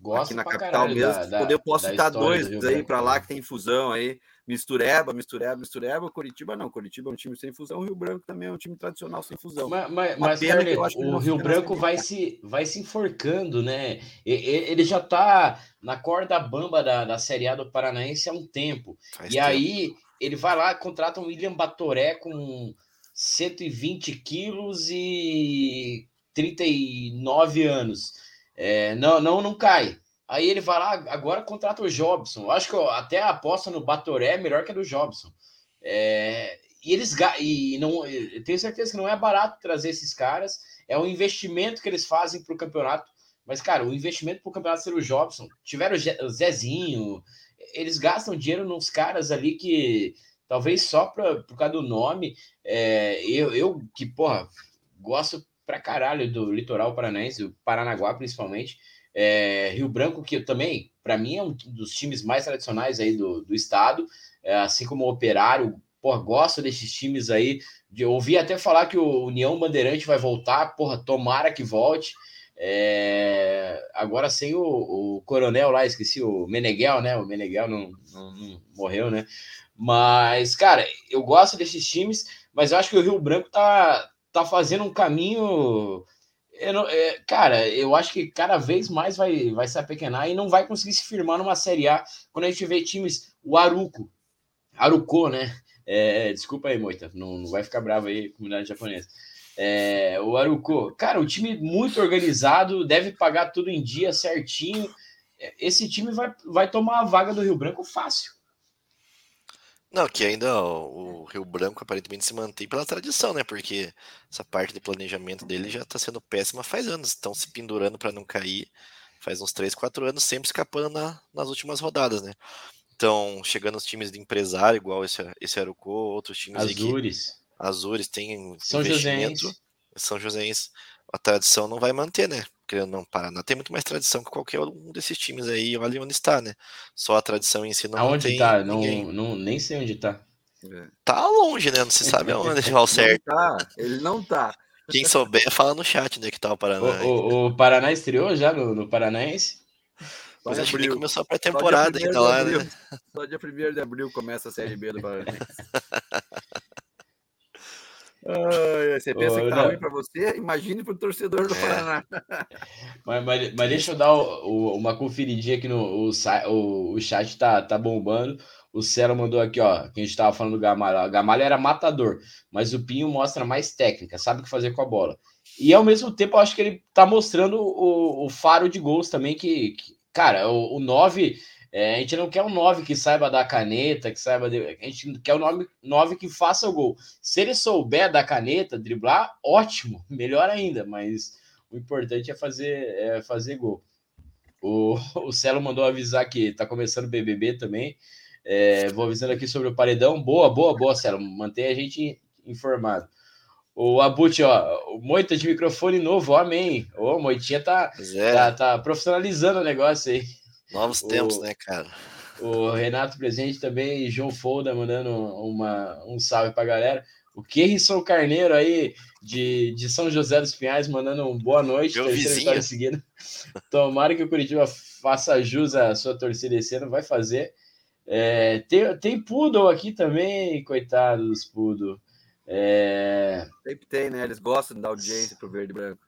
Gosto aqui na capital mesmo. Da, eu posso citar dois do aí para lá né? que tem fusão aí. Mistureba, Mistureba, Mistureba. Curitiba não. Curitiba é um time sem fusão. O Rio Branco também é um time tradicional sem fusão. Mas, mas, mas o Rio Branco vai se, vai se enforcando, né? Ele já tá na corda bamba da, da Série A do Paranaense há um tempo. Faz e tempo. aí ele vai lá, contrata um William Batoré com 120 quilos e 39 anos. É, não, não, não cai. Aí ele vai lá, agora contrata o Jobson. acho que até a aposta no Batoré é melhor que a do Jobson. É, e eles e não tenho certeza que não é barato trazer esses caras. É um investimento que eles fazem para o campeonato. Mas, cara, o investimento para o campeonato ser o Jobson. Tiveram o Zezinho, eles gastam dinheiro nos caras ali que talvez só pra, por causa do nome. É, eu, eu que, porra, gosto pra caralho do litoral paranaense, do Paranaguá principalmente. É, Rio Branco, que também, para mim, é um dos times mais tradicionais aí do, do estado, é, assim como o Operário. Porra, gosto desses times aí. De, ouvi até falar que o União Bandeirante vai voltar, porra, tomara que volte. É, agora sem o, o, coronel lá, esqueci o Meneghel, né? O Meneghel não, não, não, morreu, né? Mas, cara, eu gosto desses times, mas eu acho que o Rio Branco tá, tá fazendo um caminho. Eu não, é, cara, eu acho que cada vez mais vai, vai se apequenar e não vai conseguir se firmar numa Série A quando a gente vê times, o Aruco, Aruco, né? É, desculpa aí, Moita, não, não vai ficar bravo aí, comunidade japonesa É, o Aruco, cara, o time muito organizado, deve pagar tudo em dia certinho. Esse time vai, vai tomar a vaga do Rio Branco fácil. Não, que ainda o Rio Branco aparentemente se mantém pela tradição, né? Porque essa parte de planejamento dele já tá sendo péssima faz anos. Estão se pendurando para não cair faz uns 3, 4 anos, sempre escapando na, nas últimas rodadas, né? Então, chegando os times de empresário, igual esse, esse Arucô, outros times Azures. Azures tem São Joséense. São Joséense. A tradição não vai manter, né? Porque não, Paraná tem muito mais tradição que qualquer um desses times aí, olha onde está, né? Só a tradição em si não Aonde tá? Não, não, nem sei onde tá. É. Tá longe, né? Não se sabe aonde ao certo. Tá, ele não tá. Quem souber, fala no chat onde é que tá o Paraná. O, o, o Paraná estreou já no, no Paranaense? Mas acho que nem começou a pré-temporada ainda lá, né? Só dia 1 de abril começa a Série B do Paranaense. Ah, você pensa Ô, que tá não. ruim para você? Imagine para o torcedor do é. Paraná. Mas, mas, mas, deixa eu dar o, o, uma conferidinha aqui no o, o, o chat, tá, tá bombando. O Celo mandou aqui, ó, que a gente estava falando do Gamalho. O Gamalho era matador, mas o Pinho mostra mais técnica, sabe o que fazer com a bola. E ao mesmo tempo, eu acho que ele tá mostrando o, o faro de gols também, que, que cara, o, o 9 é, a gente não quer um 9 que saiba dar caneta, que saiba. De... A gente quer um 9, que faça o gol. Se ele souber dar caneta, driblar, ótimo, melhor ainda, mas o importante é fazer, é fazer gol. O, o Celo mandou avisar que tá começando o BBB também. É, vou avisando aqui sobre o paredão. Boa, boa, boa, Celo. Mantém a gente informado. O Abut, ó, Moita de microfone novo, amém. Ô, Moitinha tá, é. tá, tá profissionalizando o negócio aí. Novos o, tempos, né, cara? O Renato presente também, João Folda mandando uma, um salve pra galera. O Kerrisson Carneiro aí, de, de São José dos Pinhais, mandando um boa noite. Meu vizinho. Seguindo. Tomara que o Curitiba faça jus à sua torcida esse ano, vai fazer. É, tem, tem Poodle aqui também, coitados, Poodle. É... Sempre tem, né? Eles gostam de dar audiência pro verde e branco.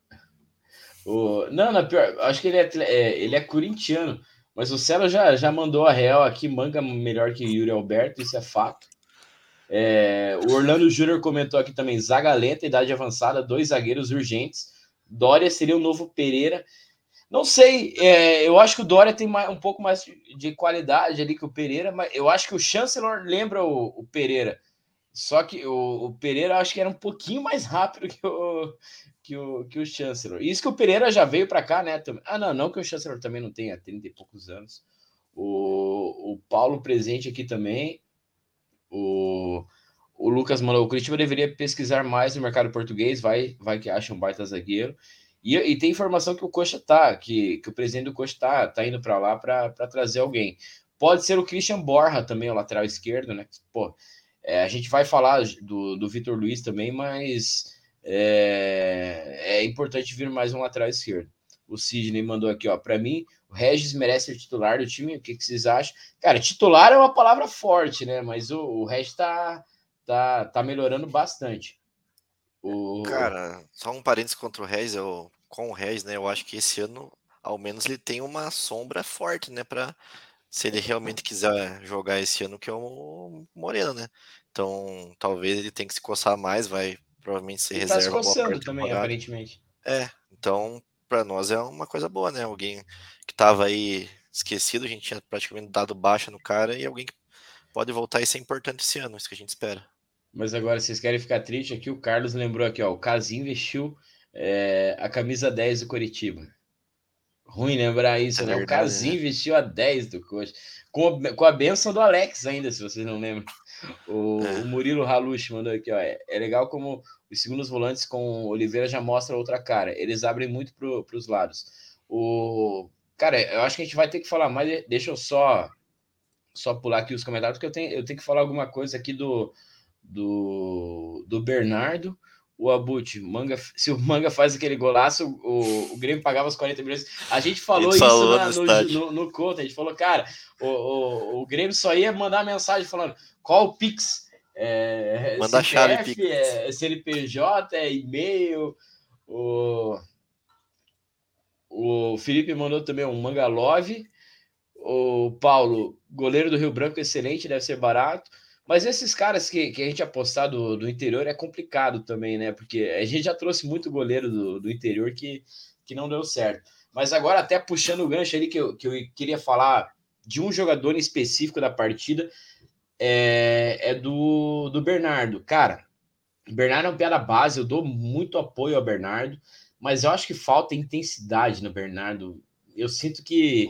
O... Não, não, pior, acho que ele é, é, ele é corintiano. Mas o Celo já, já mandou a real aqui, manga melhor que Yuri Alberto, isso é fato. É, o Orlando Júnior comentou aqui também: zaga lenta, idade avançada, dois zagueiros urgentes. Dória seria o novo Pereira. Não sei, é, eu acho que o Dória tem mais, um pouco mais de qualidade ali que o Pereira, mas eu acho que o Chancellor lembra o, o Pereira. Só que o, o, Pereira acho que era um pouquinho mais rápido que o, que o, que o Chancellor. Isso que o Pereira já veio para cá, né? Ah, não, não que o Chancellor também não tenha 30 e poucos anos. O, o Paulo presente aqui também. O, o Lucas mandou, o Curitiba deveria pesquisar mais no mercado português, vai, vai que acha um baita zagueiro. E, e tem informação que o Coxa tá, que, que o presidente do Coxa tá, tá indo para lá para trazer alguém. Pode ser o Christian Borja também, o lateral esquerdo, né? Pô, é, a gente vai falar do, do Vitor Luiz também, mas é, é importante vir mais um lateral esquerdo. O Sidney mandou aqui, ó. Para mim, o Regis merece ser titular do time. O que, que, vocês acham? Cara, titular é uma palavra forte, né? Mas o, o Regis tá, tá, tá melhorando bastante. O... Cara, só um parênteses contra o Regis, eu, com o Regis, né? Eu acho que esse ano, ao menos, ele tem uma sombra forte, né? Para se ele realmente quiser jogar esse ano, que é o Moreno, né? Então, talvez ele tenha que se coçar mais, vai provavelmente ser reserva. Tá se coçando também, aparentemente. É, então para nós é uma coisa boa, né? Alguém que tava aí esquecido, a gente tinha praticamente dado baixa no cara e alguém que pode voltar e ser importante esse ano, isso que a gente espera. Mas agora, vocês querem ficar triste aqui? O Carlos lembrou aqui, ó, o Casim vestiu é, a camisa 10 do Coritiba. Ruim lembrar isso, é né? Verdade, o Casim né? vestiu a 10 do Coxa. Com, com a benção do Alex ainda, se vocês não lembram. O, é. o Murilo Halush mandou aqui, ó. É, é, legal como os segundos volantes com Oliveira já mostra outra cara. Eles abrem muito para os lados. O cara, eu acho que a gente vai ter que falar mais. Deixa eu só só pular aqui os comentários, porque eu tenho, eu tenho que falar alguma coisa aqui do, do, do Bernardo. O Abut, manga, se o Manga faz aquele golaço, o, o Grêmio pagava os 40 milhões. A gente falou isso falou na, no, no, no, conto, a gente falou, cara, o, o, o Grêmio só ia mandar mensagem falando qual o Pix? É, Manda CPF, a chave Pix. É, CNPJ, é e-mail. O, o Felipe mandou também um Mangalove. O Paulo, goleiro do Rio Branco, excelente, deve ser barato. Mas esses caras que, que a gente apostar do, do interior é complicado também, né? Porque a gente já trouxe muito goleiro do, do interior que, que não deu certo. Mas agora, até puxando o gancho ali, que eu, que eu queria falar de um jogador em específico da partida, é, é do, do Bernardo. Cara, Bernardo é um piada base, eu dou muito apoio ao Bernardo, mas eu acho que falta intensidade no Bernardo. Eu sinto que,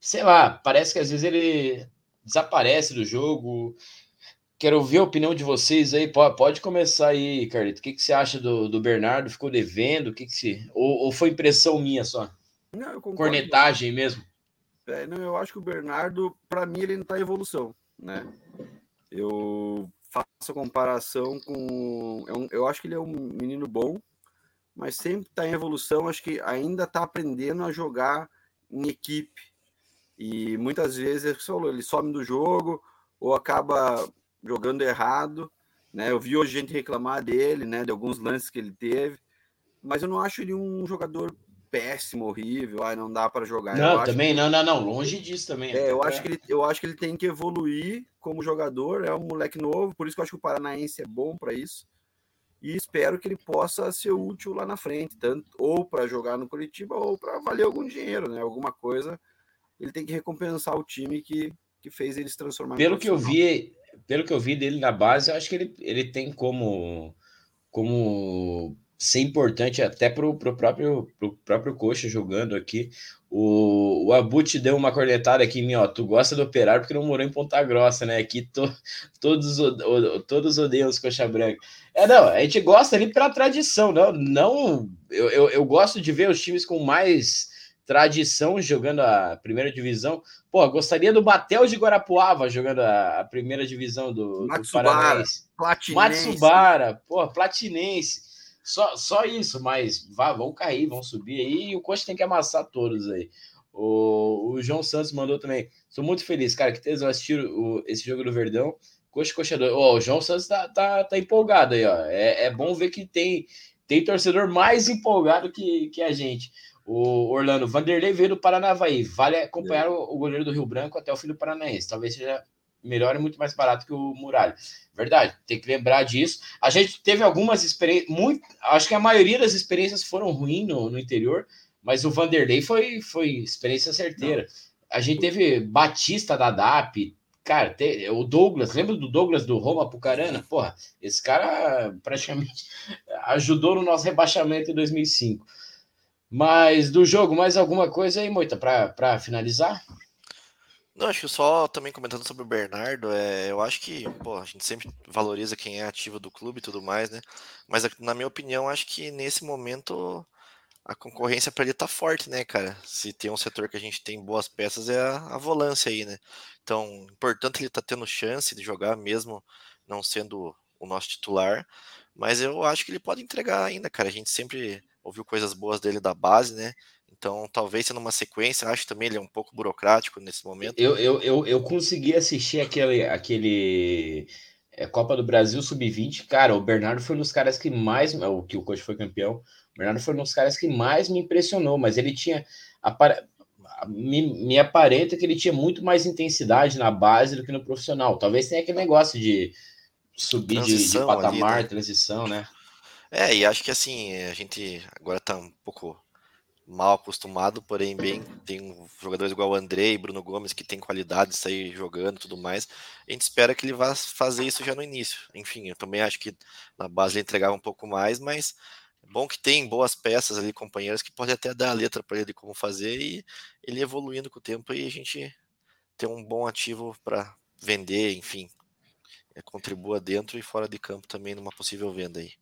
sei lá, parece que às vezes ele desaparece do jogo. Quero ouvir a opinião de vocês aí. Pode começar aí, Carlito. O que, que você acha do, do Bernardo? Ficou devendo? O que, que se... ou, ou foi impressão minha só? Não, Cornetagem mesmo? É, não, eu acho que o Bernardo, para mim, ele não está em evolução, né? Eu faço a comparação com. Eu, eu acho que ele é um menino bom, mas sempre está em evolução. Acho que ainda está aprendendo a jogar em equipe. E muitas vezes, ele some do jogo ou acaba jogando errado. Né? Eu vi hoje gente reclamar dele, né? De alguns lances que ele teve, mas eu não acho ele um jogador péssimo, horrível, ai, não dá para jogar. Não, também que... não, não, não, longe disso também. É, eu acho que ele, eu acho que ele tem que evoluir como jogador, é um moleque novo, por isso que eu acho que o Paranaense é bom para isso. E espero que ele possa ser útil lá na frente, tanto ou para jogar no Curitiba ou para valer algum dinheiro, né? Alguma coisa. Ele tem que recompensar o time que, que fez ele se transformar. Pelo que eu vi, pelo que eu vi dele na base, eu acho que ele, ele tem como, como ser importante até para o próprio, pro próprio coxa jogando aqui. O, o Abut deu uma cornetada aqui em mim, ó. Tu gosta do operário porque não morou em Ponta Grossa, né? Aqui to, todos, todos odeiam os coxa branca. É, não, a gente gosta ali pela tradição, não. não eu, eu, eu gosto de ver os times com mais tradição jogando a primeira divisão. Pô, gostaria do Batel de Guarapuava jogando a, primeira divisão do, Matsubara, do Paranaense. Platinense. Matsubara, pô, Platinense. Só, só isso, mas vá, vão cair, vão subir aí e o Coxa tem que amassar todos aí. O, o João Santos mandou também. Sou muito feliz, cara, que tesão assistir o, esse jogo do Verdão. Coxa, Coxa Oh, o João Santos tá, tá, tá empolgado aí, ó. É, é bom ver que tem, tem torcedor mais empolgado que, que a gente. O Orlando Vanderlei veio do Paranavaí. Vale acompanhar o, o, goleiro do Rio Branco até o fim do Paranaense. Talvez seja melhor e muito mais barato que o Muralha. Verdade, tem que lembrar disso. A gente teve algumas experiências, muito, acho que a maioria das experiências foram ruins no, no interior, mas o Vanderlei foi, foi experiência certeira. Não. A gente teve Batista da DAP, cara, te, o Douglas, lembra do Douglas do Roma Pucarana? Porra, esse cara praticamente ajudou no nosso rebaixamento em 2005. Mas do jogo, mais alguma coisa aí, Moita, para finalizar? Não, acho que só também comentando sobre o Bernardo, é, eu acho que, pô, a gente sempre valoriza quem é ativo do clube e tudo mais, né? Mas na minha opinião, acho que nesse momento a concorrência para ele tá forte, né, cara? Se tem um setor que a gente tem boas peças é a, a volância aí, né? Então, importante ele tá tendo chance de jogar mesmo não sendo o nosso titular, mas eu acho que ele pode entregar ainda, cara. A gente sempre ouviu coisas boas dele da base, né? Então, talvez sendo uma sequência, acho também ele é um pouco burocrático nesse momento. Eu, eu, eu, eu consegui assistir aquele, aquele é, Copa do Brasil Sub-20. Cara, o Bernardo foi um dos caras que mais. O que o coach foi campeão. O Bernardo foi um dos caras que mais me impressionou, mas ele tinha. Me, me aparenta que ele tinha muito mais intensidade na base do que no profissional. Talvez tenha aquele negócio de subir de, de, patamar, ali, né? transição, né? É, e acho que assim, a gente agora tá um pouco mal acostumado, porém bem tem jogadores igual o André e Bruno Gomes que tem qualidade de sair jogando tudo mais. A gente espera que ele vá fazer isso já no início. Enfim, eu também acho que na base ele entregava um pouco mais, mas é bom que tem boas peças ali, companheiros, que pode até dar a letra para ele de como fazer e ele evoluindo com o tempo e a gente ter um bom ativo para vender, enfim, é, contribua dentro e fora de campo também numa possível venda aí.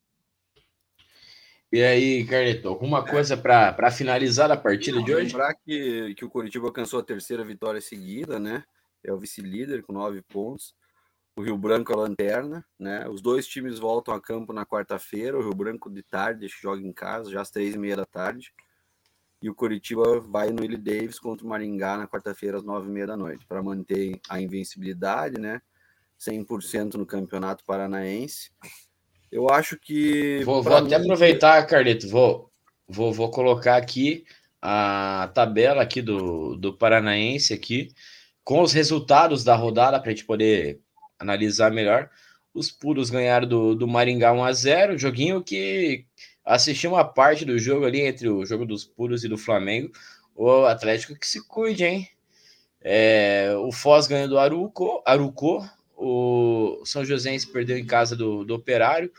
E aí, Carleto, alguma é. coisa para finalizar a partida Não, de hoje? Lembrar que, que o Curitiba alcançou a terceira vitória seguida, né? É o vice-líder com nove pontos. O Rio Branco é a lanterna, né? Os dois times voltam a campo na quarta-feira. O Rio Branco de tarde joga em casa, já às três e meia da tarde. E o Curitiba vai no Willie Davis contra o Maringá na quarta-feira às nove e meia da noite para manter a invencibilidade, né? 100% no Campeonato Paranaense eu acho que. Vou, vou até aproveitar, Carleto, vou, vou, vou colocar aqui a tabela aqui do, do Paranaense aqui, com os resultados da rodada, para a gente poder analisar melhor. Os puros ganharam do, do Maringá 1 a 0 joguinho que assisti uma parte do jogo ali entre o jogo dos puros e do Flamengo. O Atlético que se cuide, hein? É, o Foz ganhou do Aruco, Aruco, o São Joséense perdeu em casa do, do Operário,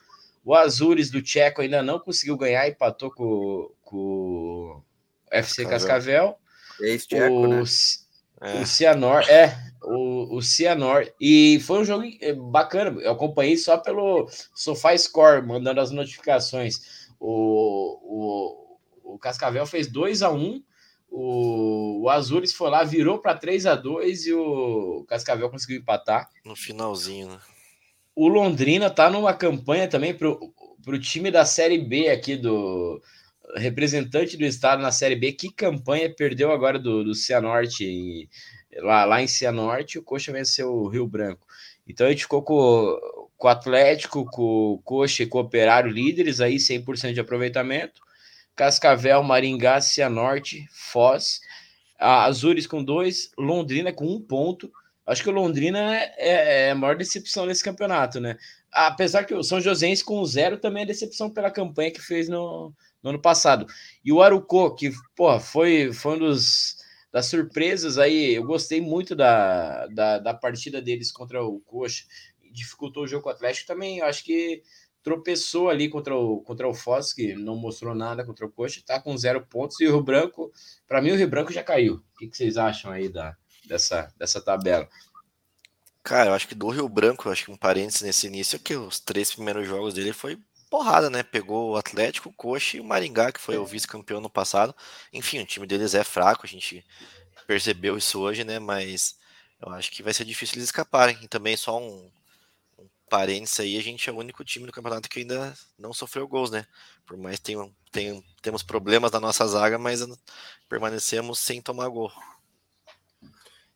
o Azures do Tcheco ainda não conseguiu ganhar, empatou com, com o FC Cascavel. Ex-Tcheco, né? É. O Cianor, é, o, o Cianor. E foi um jogo bacana. Eu acompanhei só pelo Sofá Score, mandando as notificações. O, o, o Cascavel fez 2 a 1 um, o, o Azures foi lá, virou para 3 a 2 e o Cascavel conseguiu empatar. No finalzinho, né? O Londrina tá numa campanha também pro, pro time da Série B aqui do representante do estado na Série B. Que campanha perdeu agora do, do Cianorte lá, lá em Cianorte, o Coxa venceu o Rio Branco. Então a gente ficou com, com o Atlético, com o Coxa e com o Operário líderes aí, 100% de aproveitamento. Cascavel, Maringá, Cianorte, Foz, Azures com dois, Londrina com um ponto. Acho que o Londrina é, é, a maior decepção nesse campeonato, né? Apesar que o São Joséense com zero também é decepção pela campanha que fez no, no ano passado. E o Arucô, que pô, foi, foi um dos das surpresas aí, eu gostei muito da, da, da partida deles contra o Coxa, dificultou o jogo com o Atlético também, eu acho que tropeçou ali contra o, contra o Foz, que não mostrou nada contra o Coxa, tá com zero pontos, e o Rio Branco, para mim o Rio Branco já caiu. O que, que, vocês acham aí da, dessa, dessa tabela? Cara, eu acho que do Rio Branco, acho que um parênteses nesse início, é que os três primeiros jogos dele foi porrada, né? Pegou o Atlético, o Coxa e o Maringá, que foi o vice-campeão no passado. Enfim, o time deles é fraco, a gente percebeu isso hoje, né? Mas eu acho que vai ser difícil eles escaparem. E também só um, parênteses aí, a gente é o único time do campeonato que ainda não sofreu gols, né? Por mais que tenham, tenham, temos problemas na nossa zaga, mas permanecemos sem tomar gol.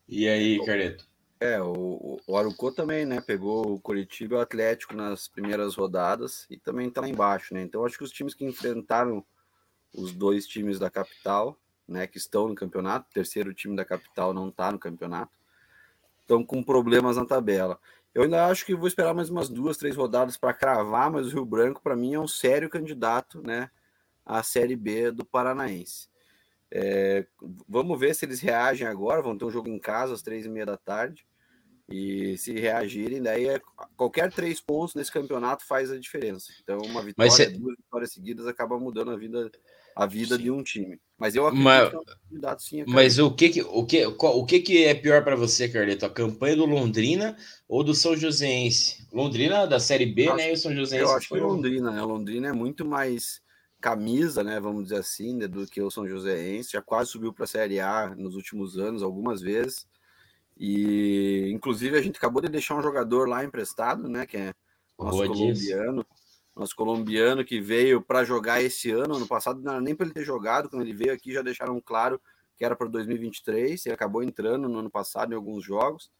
E aí, Carleto? É, o, o Arucô também, né? Pegou o Curitiba e o Atlético nas primeiras rodadas e também tá lá embaixo, né? Então acho que os times que enfrentaram os dois times da capital, né, que estão no campeonato, o terceiro time da capital não tá no campeonato, estão com problemas na tabela. Eu ainda acho que vou esperar mais umas duas, três rodadas para cravar, mas o Rio Branco, para mim, é um sério candidato né, à Série B do Paranaense. É, vamos ver se eles reagem agora. Vão ter um jogo em casa às três e meia da tarde. E se reagirem, daí é, qualquer três pontos nesse campeonato faz a diferença. Então, uma vitória, cê... duas vitórias seguidas acaba mudando a vida, a vida de um time. Mas eu acredito mas, que é um candidato sim. Mas o que, o que, o que, que é pior para você, Carleto? A campanha do Londrina ou do São Joséense? Londrina da Série B, né? E o São Joséense. Eu acho que Londrina, né? Londrina é muito mais camisa, né? Vamos dizer assim, né, do que o São Joséense. Já quase subiu para a Série A nos últimos anos, algumas vezes. E inclusive a gente acabou de deixar um jogador lá emprestado, né? Que é nosso Boa colombiano. Disso. Nosso colombiano que veio para jogar esse ano. Ano passado não era nem para ele ter jogado. Quando ele veio aqui, já deixaram claro que era para 2023. Ele acabou entrando no ano passado em alguns jogos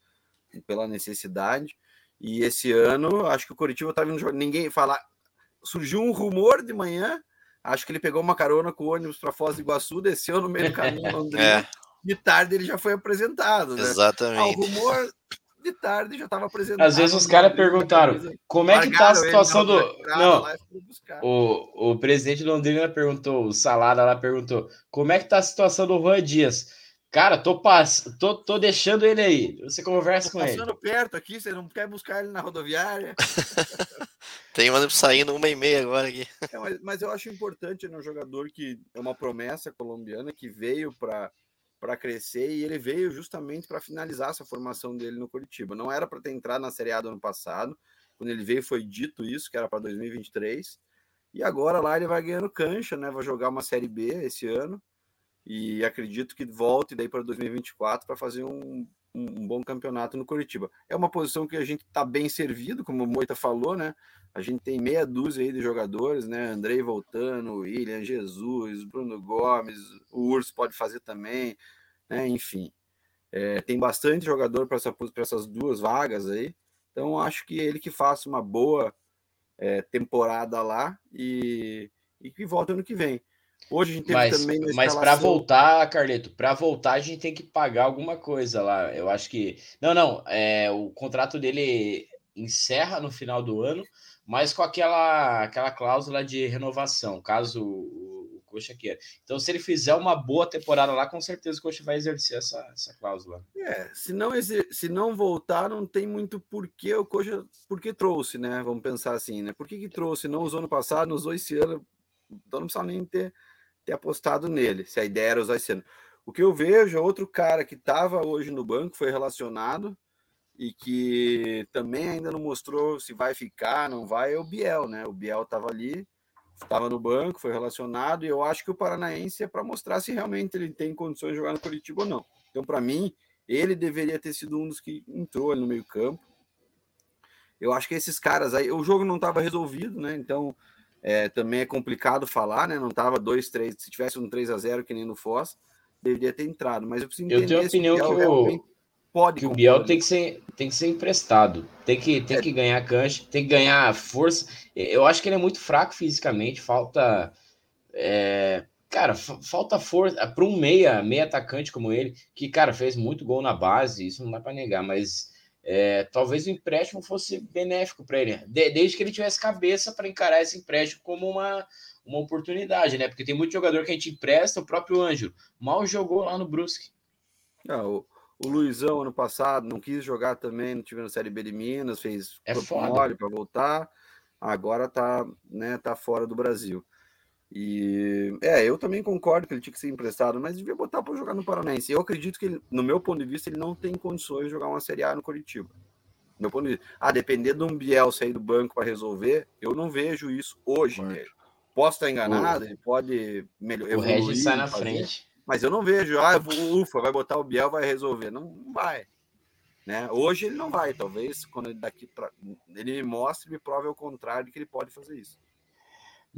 pela necessidade. E esse ano, acho que o Curitiba estava indo jogar. Ninguém falar. Surgiu um rumor de manhã. Acho que ele pegou uma carona com o ônibus para Foz do Iguaçu, desceu no meio do caminho Londrina. é. De tarde ele já foi apresentado. Né? Exatamente. Ah, o rumor de tarde já estava apresentado. Às vezes os caras perguntaram como é que tá a situação do. Não, o, o presidente de Londrina perguntou, o Salada lá perguntou, como é que tá a situação do Juan Dias? Cara, tô, pass... tô, tô deixando ele aí. Você conversa tô com ele. passando perto aqui, você não quer buscar ele na rodoviária? Tem um saindo uma e meia agora aqui. É, mas, mas, eu acho importante no né, jogador que é uma promessa colombiana que veio para para crescer e ele veio justamente para finalizar essa formação dele no Curitiba. Não era para ter entrado na Série A do ano passado. Quando ele veio foi dito isso, que era para 2023. E agora lá ele vai ganhando cancha, né? Vai jogar uma Série B esse ano e acredito que volte daí para 2024 para fazer um, um, bom campeonato no Curitiba. É uma posição que a gente está bem servido, como o Moita falou, né? A gente tem meia dúzia aí de jogadores, né? Andrei voltando, William, Jesus, Bruno Gomes, o Urso pode fazer também, né? Enfim, é, tem bastante jogador para essa, essas duas vagas aí. Então acho que ele que faça uma boa é, temporada lá e, e que volte ano que vem. Hoje a gente teve mas, também. Mas para voltar, Carleto, para voltar a gente tem que pagar alguma coisa lá. Eu acho que. Não, não. É, o contrato dele encerra no final do ano, mas com aquela, aquela cláusula de renovação, caso o, o Coxa queira. Então, se ele fizer uma boa temporada lá, com certeza o Coxa vai exercer essa, essa cláusula. É, se não, se não voltar, não tem muito porquê o Coxa. Porque trouxe, né? Vamos pensar assim, né? Por que, que trouxe? Não usou no passado, não usou esse ano. Então não precisa nem ter, ter apostado nele, se a ideia era usar esse ano. O que eu vejo é outro cara que estava hoje no banco, foi relacionado e que também ainda não mostrou se vai ficar, não vai, é o Biel, né? O Biel estava ali, estava no banco, foi relacionado, e eu acho que o Paranaense é para mostrar se realmente ele tem condições de jogar no Curitiba ou não. Então, para mim, ele deveria ter sido um dos que entrou ali no meio-campo. Eu acho que esses caras aí, o jogo não estava resolvido, né? Então, é, também é complicado falar, né? Não estava 2, 3, se tivesse um 3 a 0 que nem no Foz, deveria ter entrado. Mas eu preciso entender. Eu tenho a opinião que o pode. Que o Biel tem que ser, tem que ser emprestado, tem que, tem é. que ganhar cancha, tem que ganhar força. Eu acho que ele é muito fraco fisicamente, falta. É, cara, falta força para um meia, meia atacante como ele, que, cara, fez muito gol na base, isso não dá para negar, mas é, talvez o empréstimo fosse benéfico para ele, de, desde que ele tivesse cabeça para encarar esse empréstimo como uma, uma oportunidade, né? Porque tem muito jogador que a gente empresta, o próprio Ângelo mal jogou lá no Brusque. Ah, o, o Luizão, ano passado, não quis jogar também, não tive na Série B de Minas, fez é mole para voltar. Agora tá, né, tá fora do Brasil. E é, eu também concordo que ele tinha que ser emprestado, mas devia botar para jogar no Paranaense. Eu acredito que, ele, no meu ponto de vista, ele não tem condições de jogar uma Série A no Curitiba. Meu ponto de vista. Ah, depender de um Biel sair do banco para resolver, eu não vejo isso hoje nele. Posso estar enganado, ele pode melhorar. O Regis sai na fazer. frente. Mas eu não vejo, ah, ufa, vai botar o Biel, vai resolver. Não, não vai. Né? Hoje ele não vai, talvez quando ele daqui pra, ele me mostre, me prove ao contrário que ele pode fazer isso.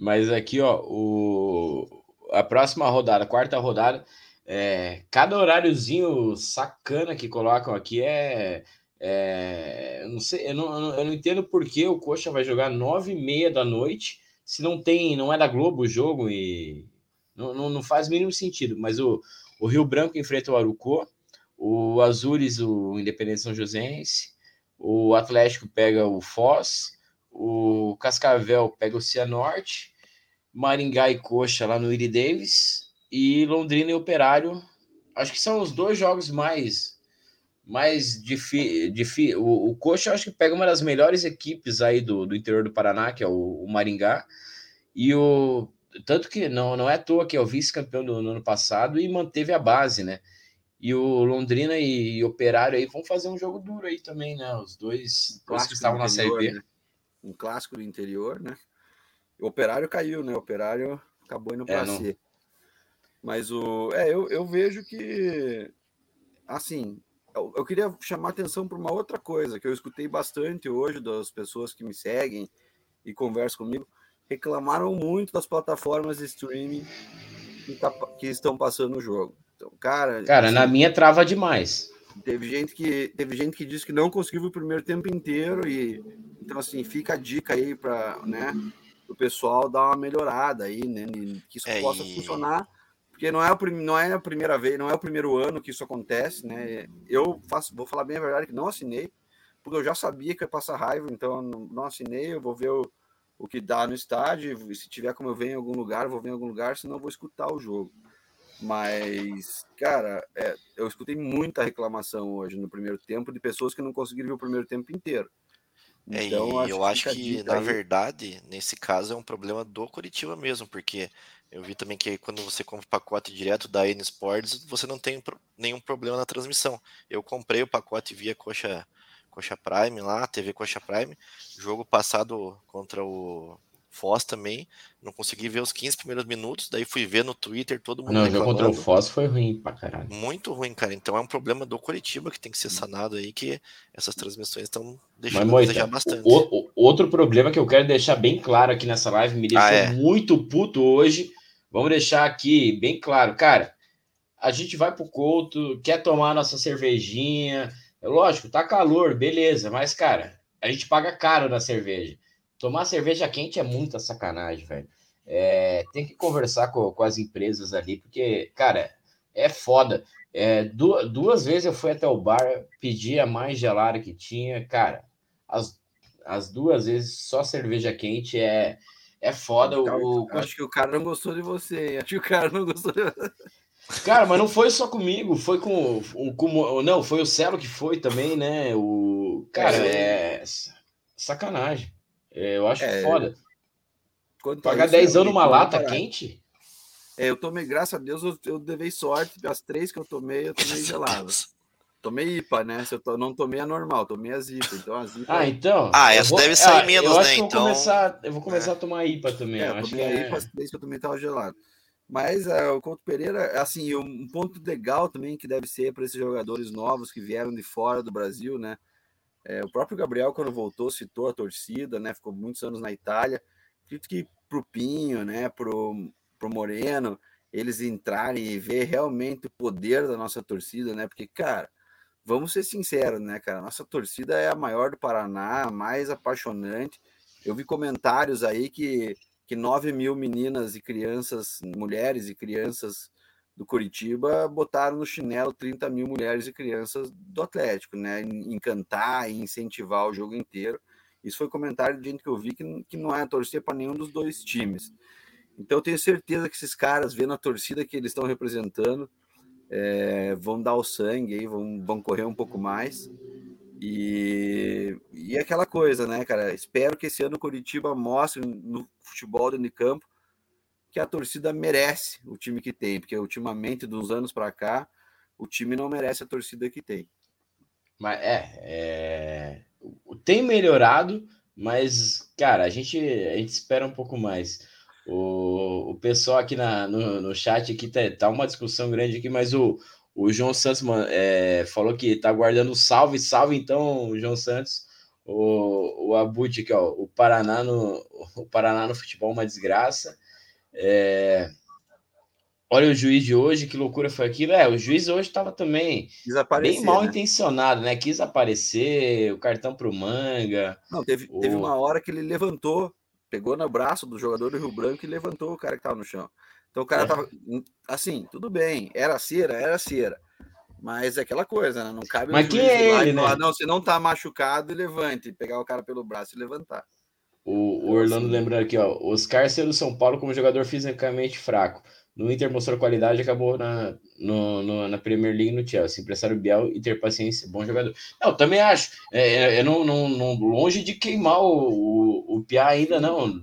Mas aqui, ó, o, a próxima rodada, a quarta rodada, é, cada horáriozinho sacana que colocam aqui é, é eu não sei, eu não, eu não entendo por que o Coxa vai jogar nove e meia da noite, se não tem, não é da Globo o jogo e não, não, não faz mínimo sentido, mas o, o Rio Branco enfrenta o Arucô, o Azures, o Independente São Joséense, o Atlético pega o Foz, o Cascavel pega o Cianorte, Maringá e Coxa lá no Iri Davis, e Londrina e Operário. Acho que são os dois jogos mais mais difíceis. O, o Coxa acho que pega uma das melhores equipes aí do, do interior do Paraná, que é o, o Maringá, e o tanto que não, não é à toa que é o vice-campeão do no ano passado e manteve a base, né? E o Londrina e, e Operário aí vão fazer um jogo duro aí também, né? Os dois, que estavam na Série B. Né? Um clássico do interior, né? O Operário caiu, né? O Operário acabou indo para é, não... Mas o. É, eu, eu vejo que. Assim, eu, eu queria chamar atenção para uma outra coisa que eu escutei bastante hoje das pessoas que me seguem e conversam comigo reclamaram muito das plataformas de streaming que, tá, que estão passando o jogo. Então, cara. Cara, assim, na minha trava demais. Teve gente que teve gente que disse que não conseguiu o primeiro tempo inteiro e então assim fica a dica aí para né o pessoal dar uma melhorada aí né que isso é, possa e... funcionar porque não é, o, não é a primeira vez não é o primeiro ano que isso acontece né eu faço vou falar bem a verdade que não assinei porque eu já sabia que ia passar raiva então não, não assinei eu vou ver o, o que dá no estádio. E se tiver como eu venho em algum lugar, vou ver em algum lugar, senão eu vou escutar o jogo. Mas, cara, é, eu escutei muita reclamação hoje no primeiro tempo de pessoas que não conseguiram ver o primeiro tempo inteiro. É, então, acho eu acho que, na aí... verdade, nesse caso é um problema do Curitiba mesmo, porque eu vi também que quando você compra o pacote direto da N Sports, você não tem nenhum problema na transmissão. Eu comprei o pacote via coxa Coxa Prime lá, TV Coxa Prime. Jogo passado contra o Foz também. Não consegui ver os 15 primeiros minutos, daí fui ver no Twitter todo mundo. Não, o jogo contra o Foz foi ruim pra caralho. Muito ruim, cara. Então é um problema do Curitiba que tem que ser sanado aí, que essas transmissões estão deixando Mas, desejar bastante. O, o, outro problema que eu quero deixar bem claro aqui nessa live, me deixou ah, é? muito puto hoje. Vamos deixar aqui bem claro, cara. A gente vai pro Couto, quer tomar nossa cervejinha, é lógico, tá calor, beleza, mas, cara, a gente paga caro na cerveja. Tomar cerveja quente é muita sacanagem, velho. é, tem que conversar com, com, as empresas ali, porque, cara, é foda. É, duas, duas vezes eu fui até o bar, pedi a mais gelada que tinha, cara, as, as duas vezes só cerveja quente é, é foda. O, o, acho que o cara não gostou de você, acho que o cara não gostou de você. Cara, mas não foi só comigo, foi com, com não, foi o Celo que foi também, né? O cara é, é sacanagem. É, eu acho é, foda. Pagar 10 anos numa lata quente? É, eu tomei, graças a Deus, eu, eu levei sorte. As três que eu tomei, eu tomei geladas. Tomei IPA, né? Se eu to, não tomei a normal, tomei as IPA. Então, as IPA... Ah, então. Ah, essa vou, deve sair ah, menos, eu né? Eu então. Vou começar, eu vou começar é. a tomar IPA também. É, eu tomei a IPA, as três que eu tomei estavam gelado. Mas é, o Couto Pereira, assim, um ponto legal também que deve ser para esses jogadores novos que vieram de fora do Brasil, né? É, o próprio Gabriel, quando voltou, citou a torcida, né? Ficou muitos anos na Itália. Acredito que pro Pinho, né? Pro, pro Moreno, eles entrarem e ver realmente o poder da nossa torcida, né? Porque, cara, vamos ser sinceros, né, cara? Nossa torcida é a maior do Paraná, a mais apaixonante. Eu vi comentários aí que que 9 mil meninas e crianças, mulheres e crianças do Curitiba botaram no chinelo 30 mil mulheres e crianças do Atlético, né? Encantar e incentivar o jogo inteiro. Isso foi comentário de gente que eu vi que, que não é torcer para nenhum dos dois times. Então eu tenho certeza que esses caras, vendo a torcida que eles estão representando, é, vão dar o sangue aí, vão, vão correr um pouco mais. E, e aquela coisa, né, cara? Espero que esse ano o Curitiba mostre no futebol dentro de campo que a torcida merece o time que tem, porque ultimamente, dos anos para cá, o time não merece a torcida que tem. Mas é, é, tem melhorado, mas cara, a gente, a gente espera um pouco mais. O, o pessoal aqui na, no, no chat aqui tá, tá uma discussão grande aqui, mas o, o João Santos é, falou que tá guardando salve, salve então, João Santos. O, o Abut aqui, ó, o Paraná no o Paraná no futebol uma desgraça. É, olha o juiz de hoje, que loucura foi aquilo. É, o juiz hoje estava também bem mal né? intencionado, né? Quis aparecer, o cartão para o manga. Não, teve, o... teve uma hora que ele levantou, pegou no braço do jogador do Rio Branco e levantou o cara que estava no chão. Então o cara é. tava assim, tudo bem, era cera, era cera. Mas é aquela coisa, né? Não cabe Mas quem é ele, né? Falar, não, você não tá machucado, levante, pegar o cara pelo braço e levantar. O, o Orlando assim, lembrando aqui, ó, Oscar saiu do São Paulo como jogador fisicamente fraco. No Inter mostrou qualidade, acabou na, no, no, na Premier League no Chelsea. Empresário Biel e ter paciência, bom jogador. Não, também acho. É, é, é não, não, não, longe de queimar o, o, o Piá ainda, não.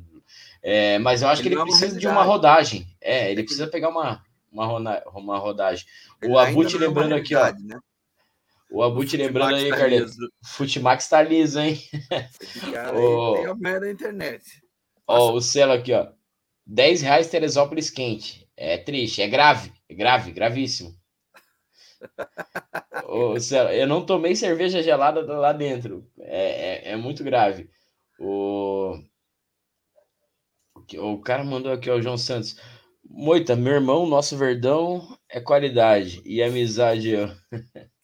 É, mas eu acho ele que ele precisa de uma rodagem. É, ele precisa pegar uma, uma, uma rodagem. O Abut é lembrando aqui, ó. Né? O Abut lembrando aí, tá Carlinhos. Futimax tá liso, hein? Cara o... tem a merda da internet. Ó, o selo aqui, ó. 10 reais Teresópolis quente. É triste, é grave, é grave, gravíssimo. o Celo, eu não tomei cerveja gelada lá dentro. É, é, é muito grave. O... O cara mandou aqui, ó, o João Santos. Moita, meu irmão, nosso verdão é qualidade e amizade. Ó.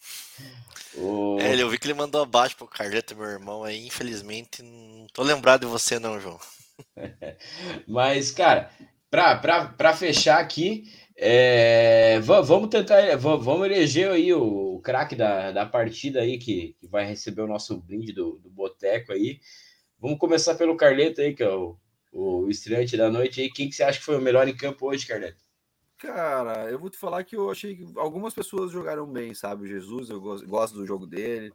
o... É, eu vi que ele mandou abaixo pro Carleto, meu irmão, aí infelizmente não tô lembrado de você não, João. Mas, cara, pra, pra, pra fechar aqui, é, vamos tentar, vamos eleger aí o, craque da, da partida aí, que, que vai receber o nosso brinde do, do Boteco aí. Vamos começar pelo Carleto aí, que é o o estreante da noite aí. Quem que você acha que foi o melhor em campo hoje, Carneto? Cara, eu vou te falar que eu achei que algumas pessoas jogaram bem, sabe? Jesus, eu gosto do jogo dele.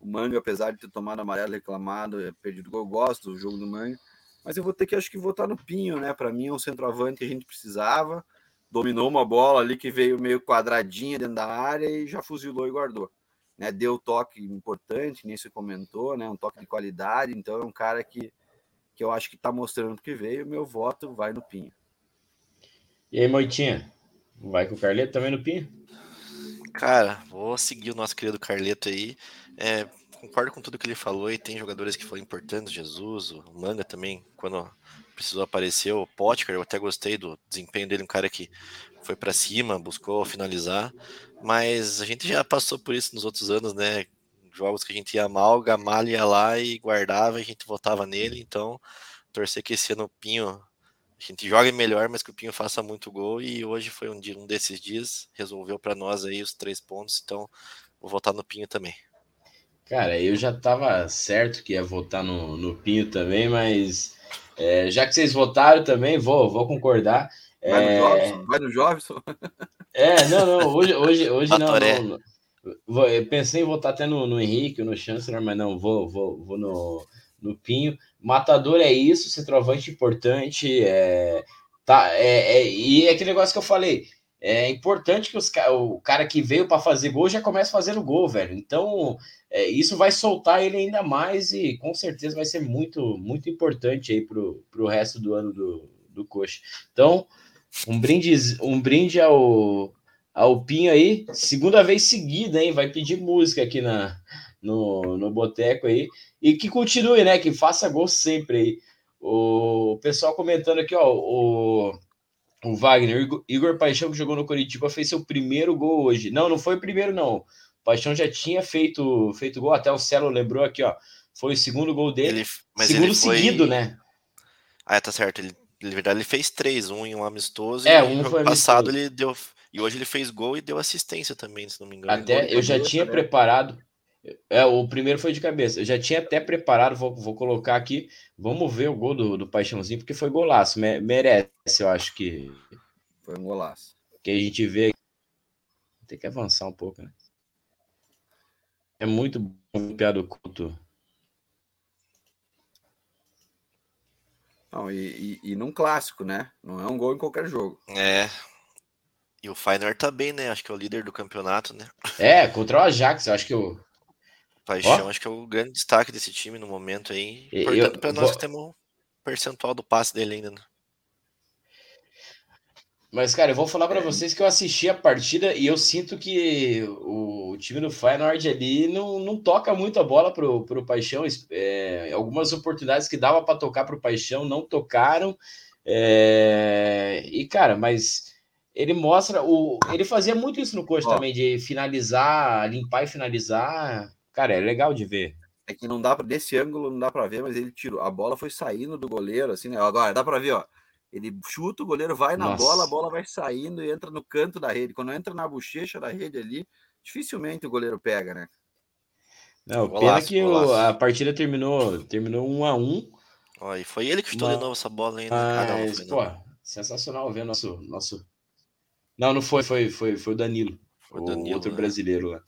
O Manga, apesar de ter tomado amarelo reclamado, é perdido gol, eu gosto do jogo do Manga. Mas eu vou ter que, acho que, votar no Pinho, né? Para mim é um centroavante que a gente precisava. Dominou uma bola ali que veio meio quadradinha dentro da área e já fuzilou e guardou. Né? Deu toque importante, nem se comentou, né? Um toque de qualidade. Então é um cara que que eu acho que está mostrando que veio, meu voto vai no Pinho. E aí, Moitinha? Vai com o Carleto também no Pinho? Cara, vou seguir o nosso querido Carleto aí. É, concordo com tudo que ele falou e tem jogadores que foram importantes, Jesus, o Manga também, quando precisou aparecer, o Potker, eu até gostei do desempenho dele, um cara que foi para cima, buscou finalizar, mas a gente já passou por isso nos outros anos, né? jogos que a gente ia mal, o Gamalho ia lá e guardava, a gente votava nele, então torcer que esse ano o Pinho a gente joga melhor, mas que o Pinho faça muito gol. E hoje foi um, dia, um desses dias, resolveu para nós aí os três pontos. Então, vou votar no Pinho também. Cara, eu já tava certo que ia votar no, no Pinho também, mas é, já que vocês votaram também, vou, vou concordar. Vai é... no Jobson? Vai no Jobson? É, não, não, hoje, hoje, hoje não, não, não. Eu pensei em votar até no, no Henrique, no Chancellor, mas não, vou, vou, vou no, no Pinho. Matador é isso, centroavante importante, é, tá, é, é, e é aquele negócio que eu falei, é importante que os, o cara que veio para fazer gol já comece fazendo gol, velho. Então, é, isso vai soltar ele ainda mais e com certeza vai ser muito, muito importante aí pro, pro resto do ano do, do Coxa. Então, um brinde, um brinde ao, ao Pinho aí, segunda vez seguida, hein? Vai pedir música aqui na, no, no boteco aí. E que continue, né? Que faça gol sempre aí. O pessoal comentando aqui, ó, o, o Wagner, Igor Paixão, que jogou no Curitiba, fez seu primeiro gol hoje. Não, não foi o primeiro, não. O Paixão já tinha feito, feito gol, até o Celo lembrou aqui, ó. Foi o segundo gol dele. Ele, mas segundo foi... seguido, né? Ah, tá certo. Ele, na verdade, ele fez três, um em um amistoso. É, um foi passado ele deu. E hoje ele fez gol e deu assistência também, se não me engano. Até eu já tinha né? preparado. É, o primeiro foi de cabeça. Eu já tinha até preparado, vou, vou colocar aqui. Vamos ver o gol do, do Paixãozinho, porque foi golaço. Me, merece, eu acho que. Foi um golaço. Que a gente vê. Tem que avançar um pouco, né? É muito bom piada do culto. Não, e, e, e num clássico, né? Não é um gol em qualquer jogo. É. E o Feyenoord tá bem, né? Acho que é o líder do campeonato, né? É, contra o Ajax, eu acho que o. Paixão, acho que é o grande destaque desse time no momento aí. Importante para nós vou... que temos um percentual do passe dele ainda, né? Mas, cara, eu vou falar para vocês que eu assisti a partida e eu sinto que o time do Feyenoord ali não, não toca muito a bola pro, pro Paixão. É, algumas oportunidades que dava para tocar pro Paixão não tocaram. É, e, cara, mas ele mostra. o Ele fazia muito isso no coach também, de finalizar, limpar e finalizar. Cara, é legal de ver. É que não dá para desse ângulo não dá para ver, mas ele tirou. A bola foi saindo do goleiro, assim, né? Agora dá para ver, ó. Ele chuta, o goleiro vai na Nossa. bola, a bola vai saindo e entra no canto da rede. Quando entra na bochecha da rede ali, dificilmente o goleiro pega, né? Não, golaço, pena que o, a partida terminou, terminou um a um. Ó, e foi ele que chutou mas, de novo essa bola ainda. Mas, ah, pô, sensacional ver nosso, nosso. Não, não foi, foi, foi, foi o Danilo, foi o Danilo, outro né? brasileiro lá.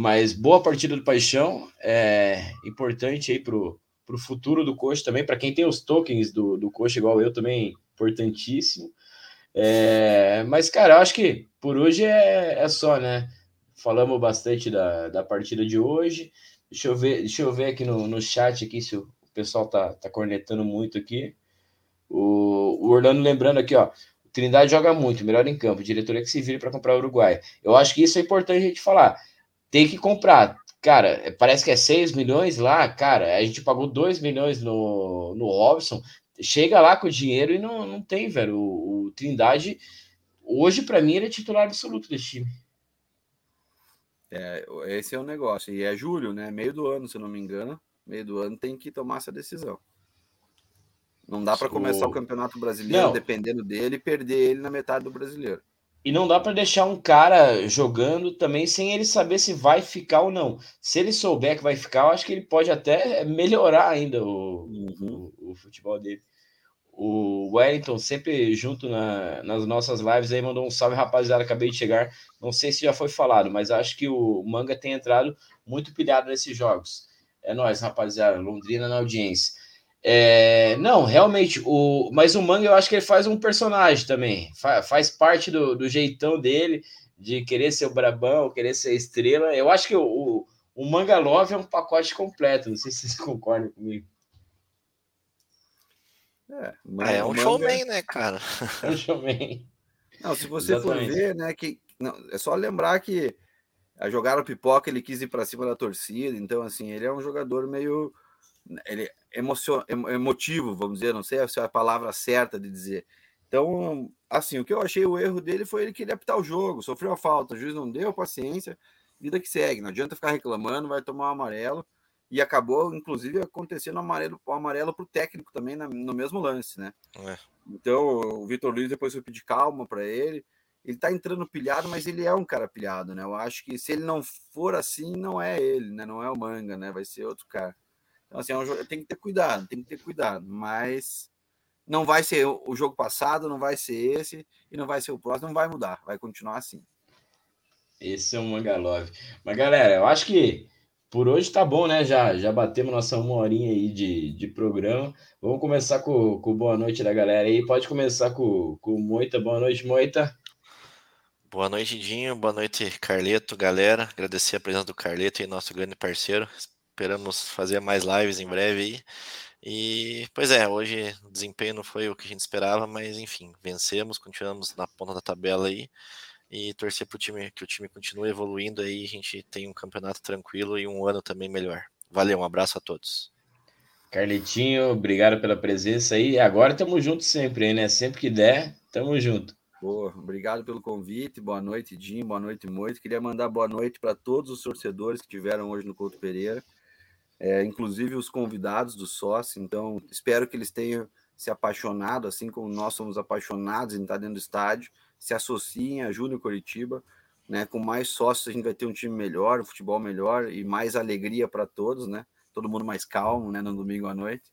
Mas boa partida do Paixão, é importante aí para o futuro do coach também, para quem tem os tokens do, do coach igual eu também, importantíssimo. É, mas, cara, acho que por hoje é, é só, né? Falamos bastante da, da partida de hoje. Deixa eu ver, deixa eu ver aqui no, no chat aqui se o pessoal tá, tá cornetando muito aqui. O, o Orlando lembrando aqui, ó. Trindade joga muito, melhor em campo. Diretoria que se vire para comprar o Uruguai. Eu acho que isso é importante a gente falar. Tem que comprar Cara, é, parece que é 6 milhões lá, cara. A gente pagou 2 milhões no, no Robson. Chega lá com o dinheiro e não, não tem, velho. O, o Trindade, hoje, para mim, ele é titular absoluto desse time. É, esse é o negócio. E é julho, né? Meio do ano, se eu não me engano. Meio do ano tem que tomar essa decisão. Não dá para começar o Campeonato Brasileiro não. dependendo dele e perder ele na metade do brasileiro. E não dá para deixar um cara jogando também sem ele saber se vai ficar ou não. Se ele souber que vai ficar, eu acho que ele pode até melhorar ainda o, uhum. o, o futebol dele. O Wellington, sempre junto na, nas nossas lives, aí mandou um salve, rapaziada. Acabei de chegar. Não sei se já foi falado, mas acho que o Manga tem entrado muito pilhado nesses jogos. É nóis, rapaziada. Londrina na audiência. É, não, realmente, o, mas o Manga eu acho que ele faz um personagem também, faz, faz parte do, do, jeitão dele, de querer ser o brabão, querer ser estrela. Eu acho que o, o, o Manga Love é um pacote completo, não sei se vocês concordam comigo. É, é, é um manga... showman, né, cara? É um showman. Não, se você Exatamente. for ver, né, que não, é só lembrar que a jogar o pipoca ele quis ir para cima da torcida, então assim, ele é um jogador meio ele emocion, emotivo, vamos dizer, não sei se é a palavra certa de dizer. Então, assim, o que eu achei o erro dele foi ele querer apitar o jogo, sofreu a falta, o juiz não deu, paciência, vida que segue, não adianta ficar reclamando, vai tomar um amarelo, e acabou, inclusive, acontecendo amarelo, o amarelo para o técnico também no mesmo lance, né? É. Então, o Vitor Luiz depois foi pedir calma para ele. Ele tá entrando pilhado, mas ele é um cara pilhado, né? Eu acho que se ele não for assim, não é ele, né? Não é o Manga, né? Vai ser outro cara. Então, assim, é um tem que ter cuidado, tem que ter cuidado. Mas não vai ser o jogo passado, não vai ser esse, e não vai ser o próximo, não vai mudar, vai continuar assim. Esse é o Manga Love. Mas, galera, eu acho que por hoje tá bom, né? Já, já batemos nossa uma horinha aí de, de programa. Vamos começar com, com boa noite da galera aí. Pode começar com, com Moita. Boa noite, Moita. Boa noite, Dinho. Boa noite, Carleto, galera. Agradecer a presença do Carleto e nosso grande parceiro. Esperamos fazer mais lives em breve aí. E, pois é, hoje o desempenho não foi o que a gente esperava, mas enfim, vencemos, continuamos na ponta da tabela aí e torcer para o time que o time continue evoluindo aí, a gente tem um campeonato tranquilo e um ano também melhor. Valeu, um abraço a todos. Carlitinho, obrigado pela presença aí. Agora estamos juntos sempre, hein, né? Sempre que der, estamos juntos. Boa, obrigado pelo convite. Boa noite, Jim. Boa noite, Moito. Queria mandar boa noite para todos os torcedores que tiveram hoje no Couto Pereira, é, inclusive os convidados do sócio. Então, espero que eles tenham se apaixonado, assim como nós somos apaixonados em estar dentro do estádio se associem a Júnior Curitiba, né? Com mais sócios a gente vai ter um time melhor, um futebol melhor e mais alegria para todos, né? Todo mundo mais calmo, né? No domingo à noite.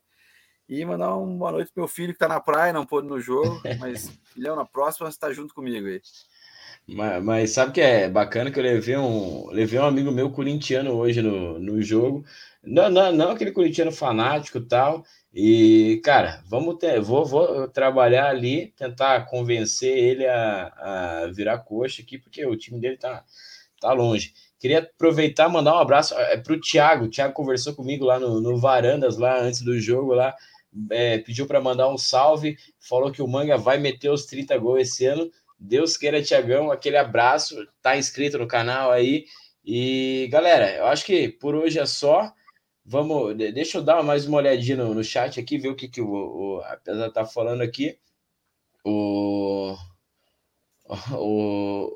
E mandar uma boa noite pro meu filho que está na praia, não pôde no jogo, mas filhão, na próxima você tá junto comigo aí. Mas, mas, sabe que é bacana que eu levei um, levei um amigo meu corintiano hoje no, no jogo. Não, não, não aquele corintiano fanático tal, e, cara, vamos ter, vou, vou trabalhar ali, tentar convencer ele a, a virar coxa aqui, porque o time dele tá, tá longe. Queria aproveitar mandar um abraço é, para o Thiago. O Thiago conversou comigo lá no, no Varandas, lá antes do jogo, lá é, pediu para mandar um salve, falou que o Manga vai meter os 30 gols esse ano. Deus queira, Tiagão, aquele abraço. Tá inscrito no canal aí. E galera, eu acho que por hoje é só. Vamos, deixa eu dar mais uma olhadinha no, no chat aqui, ver o que, que o, o apesar tá falando aqui. O, o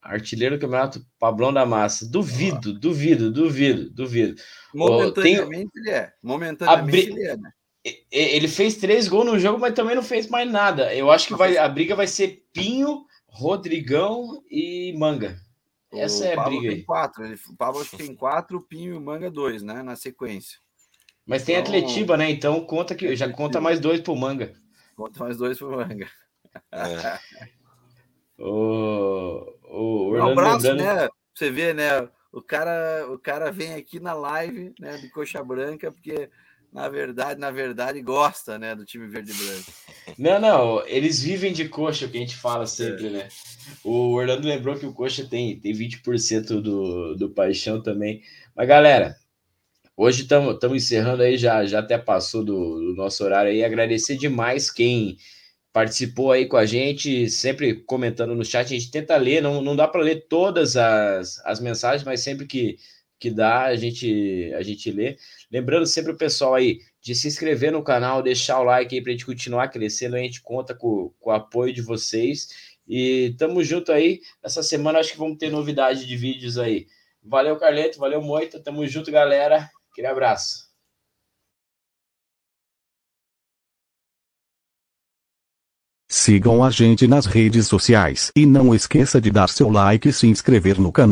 artilheiro do campeonato Pablão da Massa. Duvido, duvido, duvido, duvido. Momentaneamente tem, ele é. Momentaneamente ele é, né? Ele fez três gols no jogo, mas também não fez mais nada. Eu acho que vai, a briga vai ser Pinho, Rodrigão e Manga. Essa é a Pablo briga tem quatro. Ele, o Pablo tem quatro, o Pinho e o Manga dois, né? Na sequência. Mas tem então, Atletiba, né? Então conta que já conta mais dois pro Manga. Conta mais dois pro Manga. É. o, o um abraço, lembrando... né? Você vê, né? O cara, o cara vem aqui na live, né? De coxa branca, porque na verdade, na verdade, gosta, né, do time verde e branco. Não, não, eles vivem de coxa, que a gente fala sempre, é. né? O Orlando lembrou que o coxa tem, tem 20% do, do paixão também. Mas, galera, hoje estamos encerrando aí, já, já até passou do, do nosso horário aí. Agradecer demais quem participou aí com a gente, sempre comentando no chat. A gente tenta ler, não, não dá para ler todas as, as mensagens, mas sempre que, que dá, a gente, a gente lê. Lembrando sempre o pessoal aí de se inscrever no canal, deixar o like aí para a gente continuar crescendo. A gente conta com, com o apoio de vocês. E tamo junto aí. Essa semana acho que vamos ter novidade de vídeos aí. Valeu, Carleto. Valeu, Moita. Tamo junto, galera. Aquele abraço. Sigam a gente nas redes sociais e não esqueça de dar seu like e se inscrever no canal.